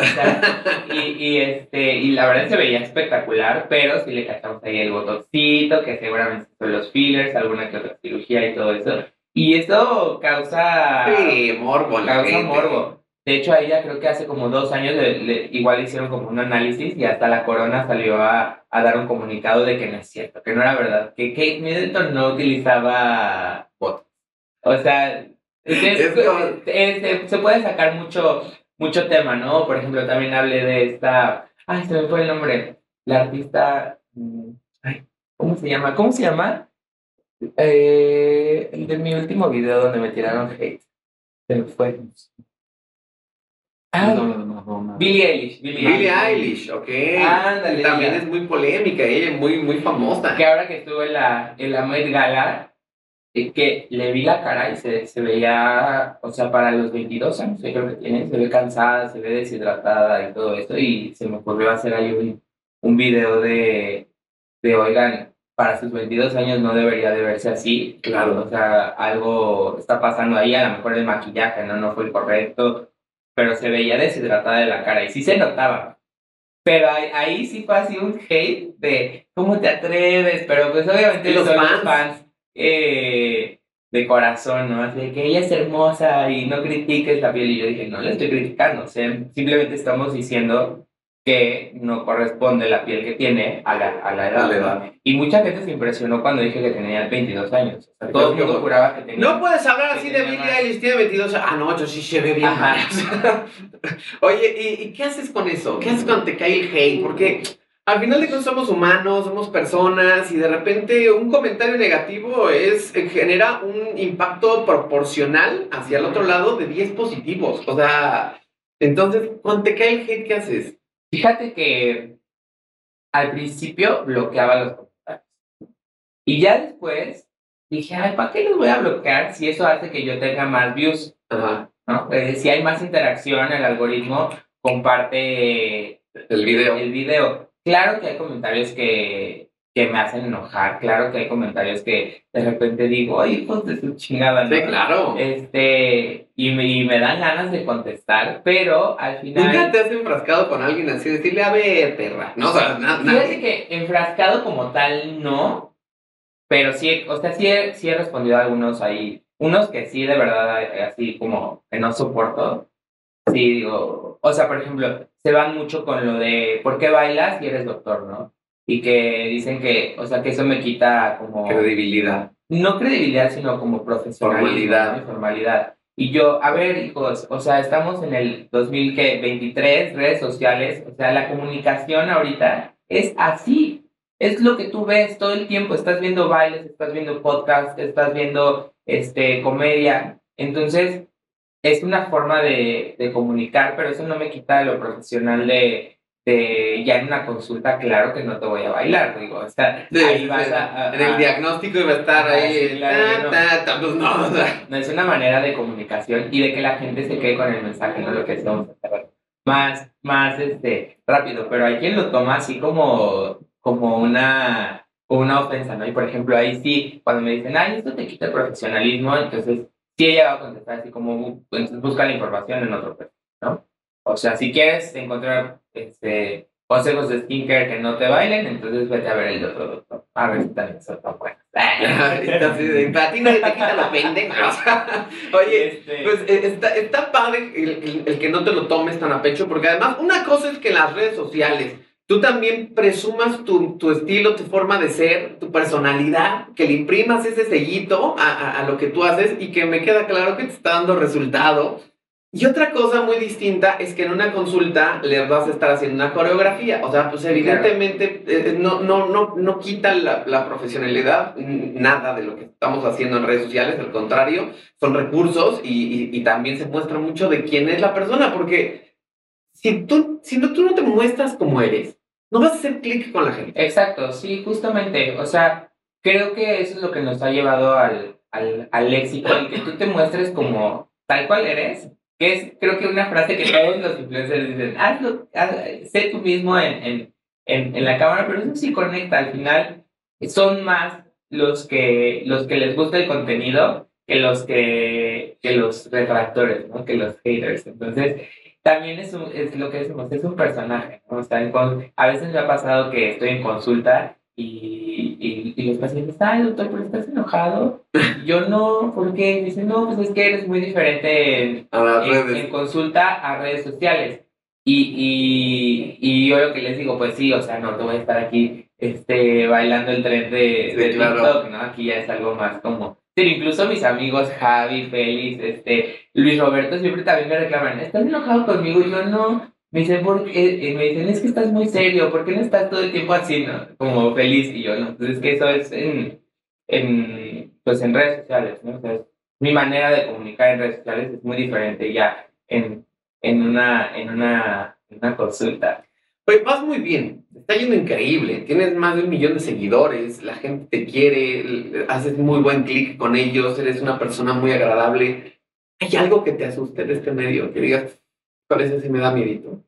y, y, este, y la verdad se veía espectacular, pero sí le cachamos ahí el botoxito, que seguramente son los fillers, alguna que otra cirugía y todo eso. Y eso causa... Sí, morbo. Causa morbo. De hecho, a ella creo que hace como dos años le, igual hicieron como un análisis y hasta la corona salió a, a, dar un comunicado de que no es cierto, que no era verdad, que Kate Middleton no utilizaba botox. O sea, se puede sacar mucho, mucho tema, ¿no? Por ejemplo, también hablé de esta. Ay, se me fue el nombre. La artista. Mm, ay, ¿Cómo se llama? ¿Cómo se llama? Eh, el de mi último video donde me tiraron hate. Se me fue. Ah, no, no, no, Billie Eilish. Billie, Eilish, ok. Ándale. También es muy polémica, ella es muy, muy famosa. Que ahora que estuvo en la, en la Met Gala, que le vi la cara y se, se veía, o sea, para los 22 años creo que tiene, se ve cansada, se ve deshidratada y todo eso, y se me ocurrió hacer ahí un, un video de, de, oigan, para sus 22 años no debería de verse así, claro, o sea, algo está pasando ahí, a lo mejor el maquillaje no, no fue el correcto, pero se veía deshidratada de la cara y sí se notaba. Pero ahí, ahí sí fue así un hate de cómo te atreves, pero pues obviamente los son fans? los fans eh, de corazón, ¿no? Así de que ella es hermosa y no critiques la piel. Y yo dije, no la estoy criticando, o sea, simplemente estamos diciendo que no corresponde la piel que tiene a la, a la edad. A la edad. Y mucha gente se impresionó cuando dije que tenía 22 años. O sea, todo el mundo juraba que tenía. No puedes hablar así de Billie. Eilish, tiene 22 años. Ah, no, yo sí se ve bien. <laughs> Oye, ¿y, y qué haces con eso? ¿Qué haces cuando te cae el hate? Porque al final de cuentas somos humanos, somos personas y de repente un comentario negativo es eh, genera un impacto proporcional hacia el otro lado de 10 positivos. O sea, entonces, cuando te cae el hate, ¿qué haces? Fíjate que al principio bloqueaba los comentarios. Y ya después dije, ay, ¿para qué los voy a bloquear si eso hace que yo tenga más views? Ajá. ¿no? Si hay más interacción, el algoritmo comparte El video. el video. Claro que hay comentarios que, que me hacen enojar, claro que hay comentarios que de repente digo, ay, hijos de su chingada, ¿no? Sí, claro. Este, y me, y me dan ganas de contestar, pero al final... ¿Nunca te has enfrascado con alguien así? Decirle, a ver, perra. No, o sea, na- na- Fíjate que enfrascado como tal, no. Pero sí, o sea, sí he, sí he respondido a algunos ahí. Unos que sí, de verdad, así como que no soporto. Sí, digo. O sea, por ejemplo, se van mucho con lo de ¿por qué bailas si eres doctor, no? Y que dicen que, o sea, que eso me quita como. credibilidad. No credibilidad, sino como profesionalidad. Formalidad. Formalidad. Y yo, a ver, hijos, o sea, estamos en el 2023, redes sociales, o sea, la comunicación ahorita es así. Es lo que tú ves todo el tiempo. Estás viendo bailes, estás viendo podcasts, estás viendo este, comedia. Entonces, es una forma de, de comunicar, pero eso no me quita lo profesional de, de ya en una consulta, claro que no te voy a bailar, digo, o sea, Sí, ahí vas a, a- en el diagnóstico iba a estar ahí. sí, claro, ta, no. ta, pues no, o sea, No es una manera de comunicación y de que la gente se quede con el mensaje, no lo que estamos hacer más, más este, rápido, pero hay quien lo toma así como, como una, una ofensa, ¿no? Y por ejemplo, ahí sí, cuando me dicen, ay, esto te quita el profesionalismo, entonces sí ella va a contestar así como, entonces busca la información en otro perfil, ¿no? O sea, si quieres encontrar este, consejos de skincare que no te bailen, entonces vete a ver el de otro doctor. A ver si también son tan así <laughs> de, para ti nadie te quita <laughs> o sea, Oye, Este, pues eh, está, está padre el, el- el que no te lo tomes tan a pecho, porque además una cosa es que las redes sociales tú también presumas tu, tu estilo, tu forma de ser, tu personalidad, que le imprimas ese sellito a, a- a lo que tú haces y que me queda claro que te está dando resultado. Y otra cosa muy distinta es que en una consulta le vas a estar haciendo una coreografía. O sea, pues evidentemente eh, no, no, no, no quita la, la profesionalidad, nada de lo que estamos haciendo en redes sociales, al contrario, son recursos y, y- y también se muestra mucho de quién es la persona, porque si tú, si no, tú no te muestras como eres, no vas a hacer clic con la gente. Exacto, sí, justamente. O sea, creo que eso es lo que nos ha llevado al, al, al éxito, el que tú te muestres como tal cual eres, que es creo que una frase que todos los influencers dicen, hazlo, haz- sé tú mismo en, en, en, en la cámara, pero eso sí conecta, al final son más los que, los que les gusta el contenido que los que, que los retractores, ¿no? que los haters. Entonces, también es, un- es lo que decimos, es un personaje. ¿no? O sea, en con- a veces me ha pasado que estoy en consulta y, y, y los pacientes, ay, doctor, pero estás enojado. Y yo no, ¿por qué? Dicen, no, pues es que eres muy diferente en, en, consulta a redes sociales. Y, y, y yo lo que les digo, pues sí, o sea, no te voy a estar aquí este, bailando el tren de, Sí, de claro. TikTok, ¿no? Aquí ya es algo más como... Pero incluso mis amigos Javi, Félix, este, Luis Roberto siempre también me reclaman, ¿estás enojado conmigo? Y yo no. Me dicen, ¿por qué? Eh, me dicen, es que estás muy serio, ¿por qué no estás todo el tiempo así, no? Como feliz. Y yo no. Entonces, que eso es en, en, pues en redes sociales, ¿no? O mi manera de comunicar en redes sociales es muy diferente ya en, en, una, en, una, en una consulta. Pues vas muy bien. está yendo increíble. Tienes más de un millón de seguidores, la gente te quiere, haces muy buen clic con ellos, eres una persona muy agradable. ¿Hay algo que te asuste de este medio? Que digas, parece si me da miedito.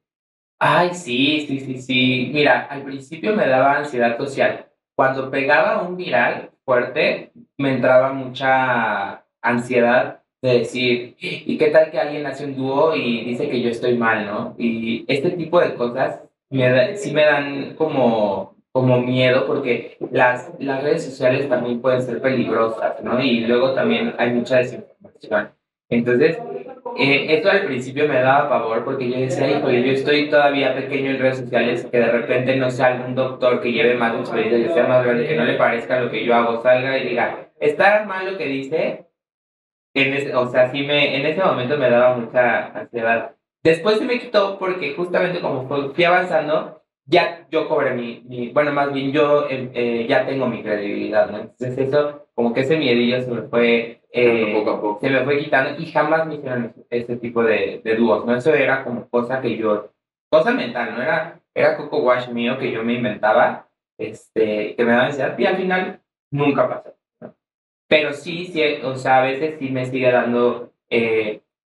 Ay, sí, sí, sí, sí. Mira, al principio me daba ansiedad social. Cuando pegaba un viral fuerte, me entraba mucha ansiedad de decir, ¿y qué tal que alguien hace un dúo y dice que yo estoy mal, ¿no? Y este tipo de cosas me sí me dan como, como miedo porque las, las redes sociales también pueden ser peligrosas, ¿no? Y luego también hay mucha desinformación. Entonces, eh, esto al principio me daba pavor porque yo decía, híjole, yo estoy todavía pequeño en redes sociales, que de repente no sea algún doctor que lleve más experiencia, que sea más grande, que no le parezca lo que yo hago, salga y diga, está mal lo que dice. En ese, o sea, sí me, en ese momento me daba mucha ansiedad. Después se me quitó porque justamente como fui avanzando, ya yo cobré mi, mi bueno, más bien yo eh, eh, ya tengo mi credibilidad, ¿no? Entonces eso, como que ese miedillo se me fue, eh, poco a poco. se me fue quitando y jamás me hicieron ese, tipo de, de, dúos, ¿no? Eso era como cosa que yo, cosa mental, ¿no? Era, era Coco Wash mío que yo me inventaba, este, que me daba ansiedad y al final nunca pasó, ¿no? Pero sí, sí, o sea, a veces sí me sigue dando,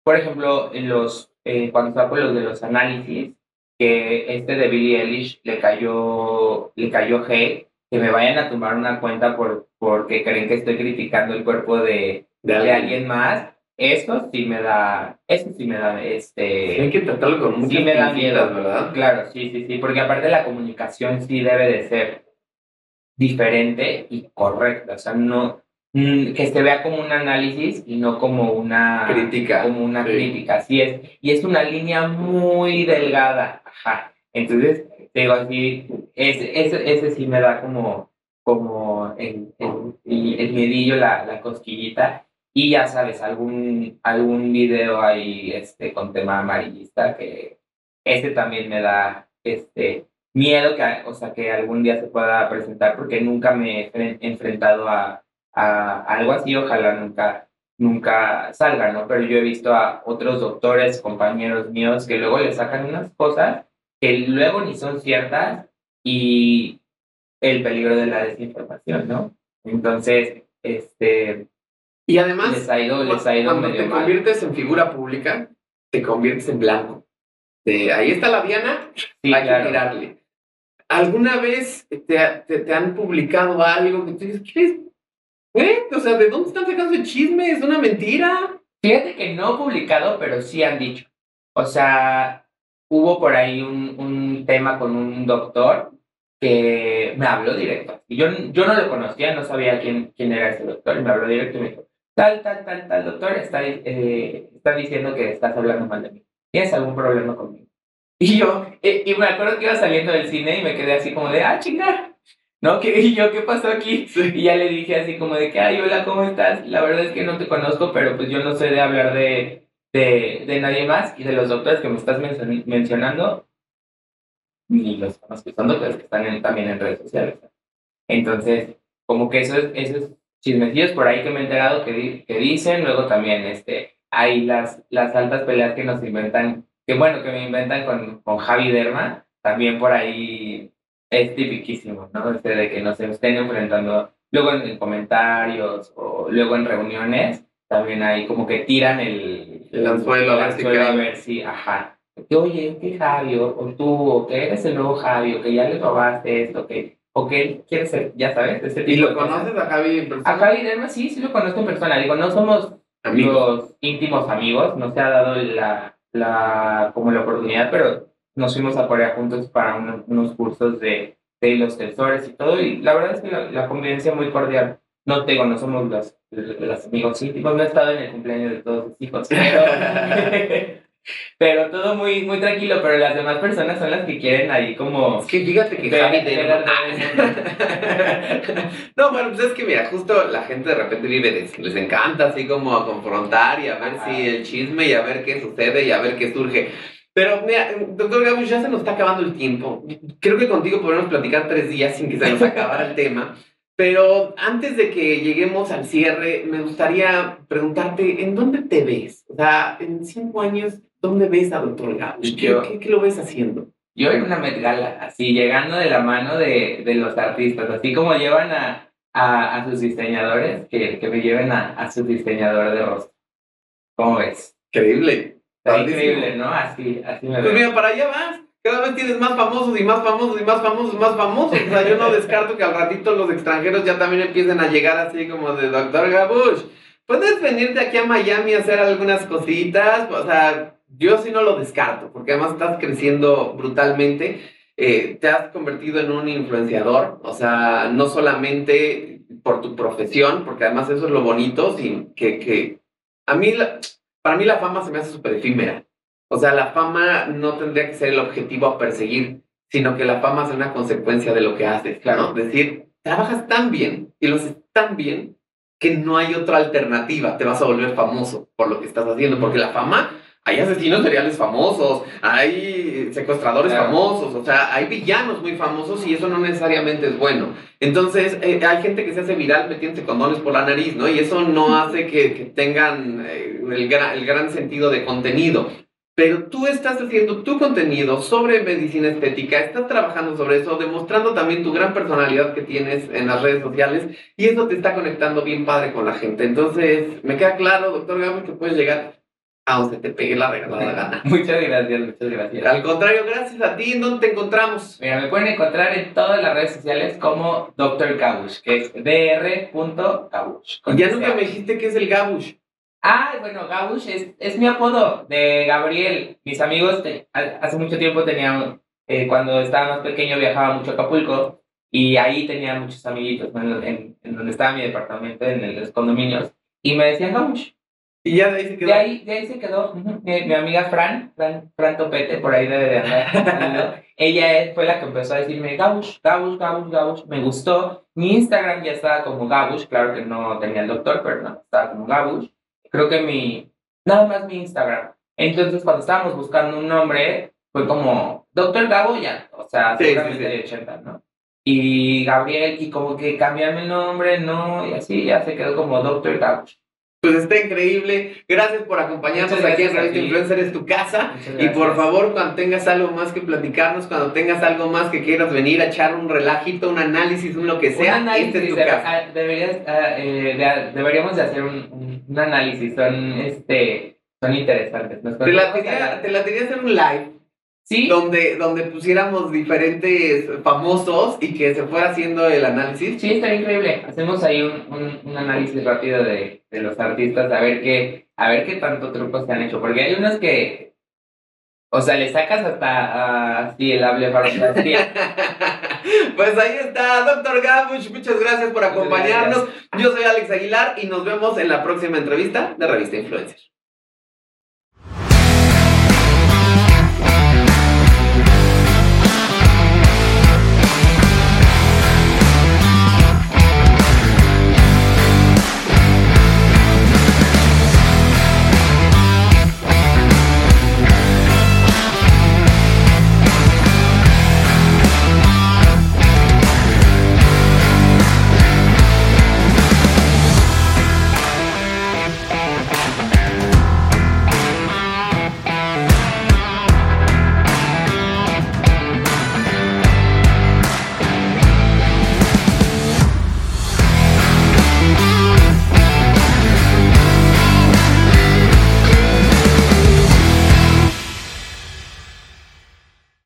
por ejemplo, los, cuando saco los de los análisis, que este de Billie Eilish le cayó, le cayó hate, que me vayan a tomar una cuenta por, porque creen que estoy criticando el cuerpo de, de, alguien más. Eso sí me da, eso sí me da, este... hay que tratarlo con muchas sí me da miedo, ¿verdad? Claro, sí, sí, sí, porque aparte la comunicación sí debe de ser diferente y correcta, o sea, no, que se vea como un análisis y no como una crítica. Como una crítica, así es. Y es una línea muy delgada. Ajá. Entonces, digo así, ese, ese, ese sí me da como, como el, el, el miedillo, la, la cosquillita. Y ya sabes, algún, algún video ahí este, con tema amarillista que ese también me da este, miedo que, o sea, que algún día se pueda presentar porque nunca me he enfrentado a a algo así, ojalá nunca, nunca salga, ¿no? Pero yo he visto a otros doctores, compañeros míos, que luego le sacan unas cosas que luego ni son ciertas y el peligro de la desinformación, ¿no? Entonces, este... Y además, les ha ido, les ha ido cuando te conviertes en figura pública, te conviertes en blanco. De, ahí está la Diana, hay que tirarle. ¿Alguna vez te, te, te, han publicado algo que tú dices, ¿qué ¿Eh? O sea, ¿de dónde están sacando ese chisme? ¿Es una mentira? Fíjate que no publicado, pero sí han dicho. O sea, hubo por ahí un, un tema con un doctor que me habló directo. Y yo, yo no lo conocía, no sabía quién, quién era ese doctor, y me habló directo y me dijo, tal, tal, tal, tal, doctor, está, eh, está diciendo que estás hablando mal de mí. ¿Tienes algún problema conmigo? Y yo, eh, y me acuerdo que iba saliendo del cine y me quedé así como de, ah, chingar. ¿No? ¿Qué, y yo, ¿qué pasó aquí? Y ya le dije así como de que, ay, hola, ¿cómo estás? La verdad es que no te conozco, pero pues yo no sé de hablar de, de, de nadie más y de los doctores que me estás mencionando, ni los conozco, son doctores que están también en redes sociales. Entonces, como que esos, esos chismecillos por ahí que me he enterado que, que dicen, luego también este, hay las, las altas peleas que nos inventan, que bueno, que me inventan con, con Javi Derma, también por ahí es tipiquísimo, ¿no? Este de que nos estén enfrentando luego en, comentarios o luego en reuniones, también hay como que tiran el, el anzuelo, el anzuelo a ver si, ajá, que oye, ¿qué Javi? O, tú, o que eres el nuevo Javi, o que ya le robaste esto, que, o que quieres ser, ya sabes, ese tipo ¿Y lo conoces a Javi en persona? A Javi Derma sí, sí lo conozco en persona, digo, no somos amigos íntimos amigos, no se ha dado la, la, como la oportunidad, pero nos fuimos a Corea juntos para unos cursos de, de los tensores y todo, y la verdad es que la, convivencia muy cordial. No tengo, no somos los, los amigos íntimos, no he estado en el cumpleaños de todos sus hijos, pero, <laughs> pero todo muy, muy tranquilo, pero las demás personas son las que quieren ahí como... Es que fíjate que Javi te... <laughs> no, bueno, pues es que mira, justo la gente de repente vive, les encanta así como a confrontar y a ver si el chisme y a ver qué sucede y a ver qué surge. Pero mira, doctor Gabus, ya se nos está acabando el tiempo. Creo que contigo podemos platicar tres días sin que se nos acabara el tema. Pero antes de que lleguemos al cierre, me gustaría preguntarte, ¿en dónde te ves? O sea, en cinco años, ¿dónde ves a doctor Gabus? ¿Qué, ¿qué, lo ves haciendo? yo en una Met Gala, así llegando de la mano de, de los artistas, así como llevan a, a, a sus diseñadores, que, que me lleven a, a su diseñador de rostro. ¿Cómo ves? Increíble. Está increíble, ¿no? Así, así me Pues mira, para allá vas. Cada vez tienes más famosos y más famosos y más famosos y más famosos. O sea, yo no descarto que al ratito los extranjeros ya también empiecen a llegar así como de Doctor Gabush. Puedes venirte aquí a Miami a hacer algunas cositas. O sea, yo sí no lo descarto, porque además estás creciendo brutalmente. Eh, te has convertido en un influenciador. O sea, no solamente por tu profesión, porque además eso es lo bonito, sin que, que a mí, la- para mí la fama se me hace súper efímera. O sea, la fama no tendría que ser el objetivo a perseguir, sino que la fama es una consecuencia de lo que haces. Claro, decir, trabajas tan bien y lo haces tan bien que no hay otra alternativa. Te vas a volver famoso por lo que estás haciendo, porque la fama, hay asesinos seriales famosos, hay secuestradores Claro. famosos, o sea, hay villanos muy famosos y eso no necesariamente es bueno. Entonces, eh, hay gente que se hace viral metiéndose condones por la nariz, ¿no? Y eso no hace que, que tengan eh, el, gran, el gran sentido de contenido. Pero tú estás haciendo tu contenido sobre medicina estética, estás trabajando sobre eso, demostrando también tu gran personalidad que tienes en las redes sociales y eso te está conectando bien padre con la gente. Entonces, me queda claro, doctor Gabo, que puedes llegar a donde te pegue la regalada gana. <laughs> Muchas gracias, muchas gracias. Al contrario, gracias a ti, ¿en dónde te encontramos? Mira, me pueden encontrar en todas las redes sociales como Dr. Gabush, que es dr.gabush. Ya nunca me dijiste que es el Gabush. Ah, bueno, Gabush es, es mi apodo de Gabriel. Mis amigos, te- ha- hace mucho tiempo tenía, eh, cuando estaba más pequeño viajaba mucho a Acapulco y ahí tenía muchos amiguitos, ¿no? en, en- en donde estaba mi departamento, en el- los condominios, y me decían Gabush. Y ya de ahí se quedó. De ahí, de ahí se quedó mi, mi amiga Fran, Fran, Fran Topete, por ahí debe de andar. <laughs> Ella fue la que empezó a decirme Gabush, Gabush, Gabush, Gabush. Me gustó. Mi Instagram ya estaba como Gabush, claro que no tenía el doctor, pero no, estaba como Gabush. Creo que mi, nada más mi Instagram. Entonces, cuando estábamos buscando un nombre, fue como Doctor Gabo, ya, o sea, Sí, seguramente sí. de 80, ¿no? Y Gabriel, y como que cambiarme el nombre, no, y así ya se quedó como Doctor Gabush. Pues está increíble. Gracias por acompañarnos Muchas aquí en Revista. Influencer, es tu casa. Y por favor, cuando tengas algo más que platicarnos, cuando tengas algo más que quieras venir a echar un relajito, un análisis, un lo que sea, un este es tu de- casa. ah, deberías, eh, de- deberíamos de hacer un, un- un análisis, son, este, son interesantes. Nos Te la, hablar- te la tenía hacer un live Sí, donde, donde pusiéramos diferentes famosos y que se fuera haciendo el análisis. sí, estaría increíble. Hacemos ahí un, un, un análisis rápido de, de los artistas, a ver qué, a ver qué tanto trucos se han hecho, porque hay unos que, o sea, le sacas hasta así el hable <laughs> pues ahí está, doctor Gabush. Muchas gracias por acompañarnos. Yo soy Alex Aguilar y nos vemos en la próxima entrevista de Revista Influencer.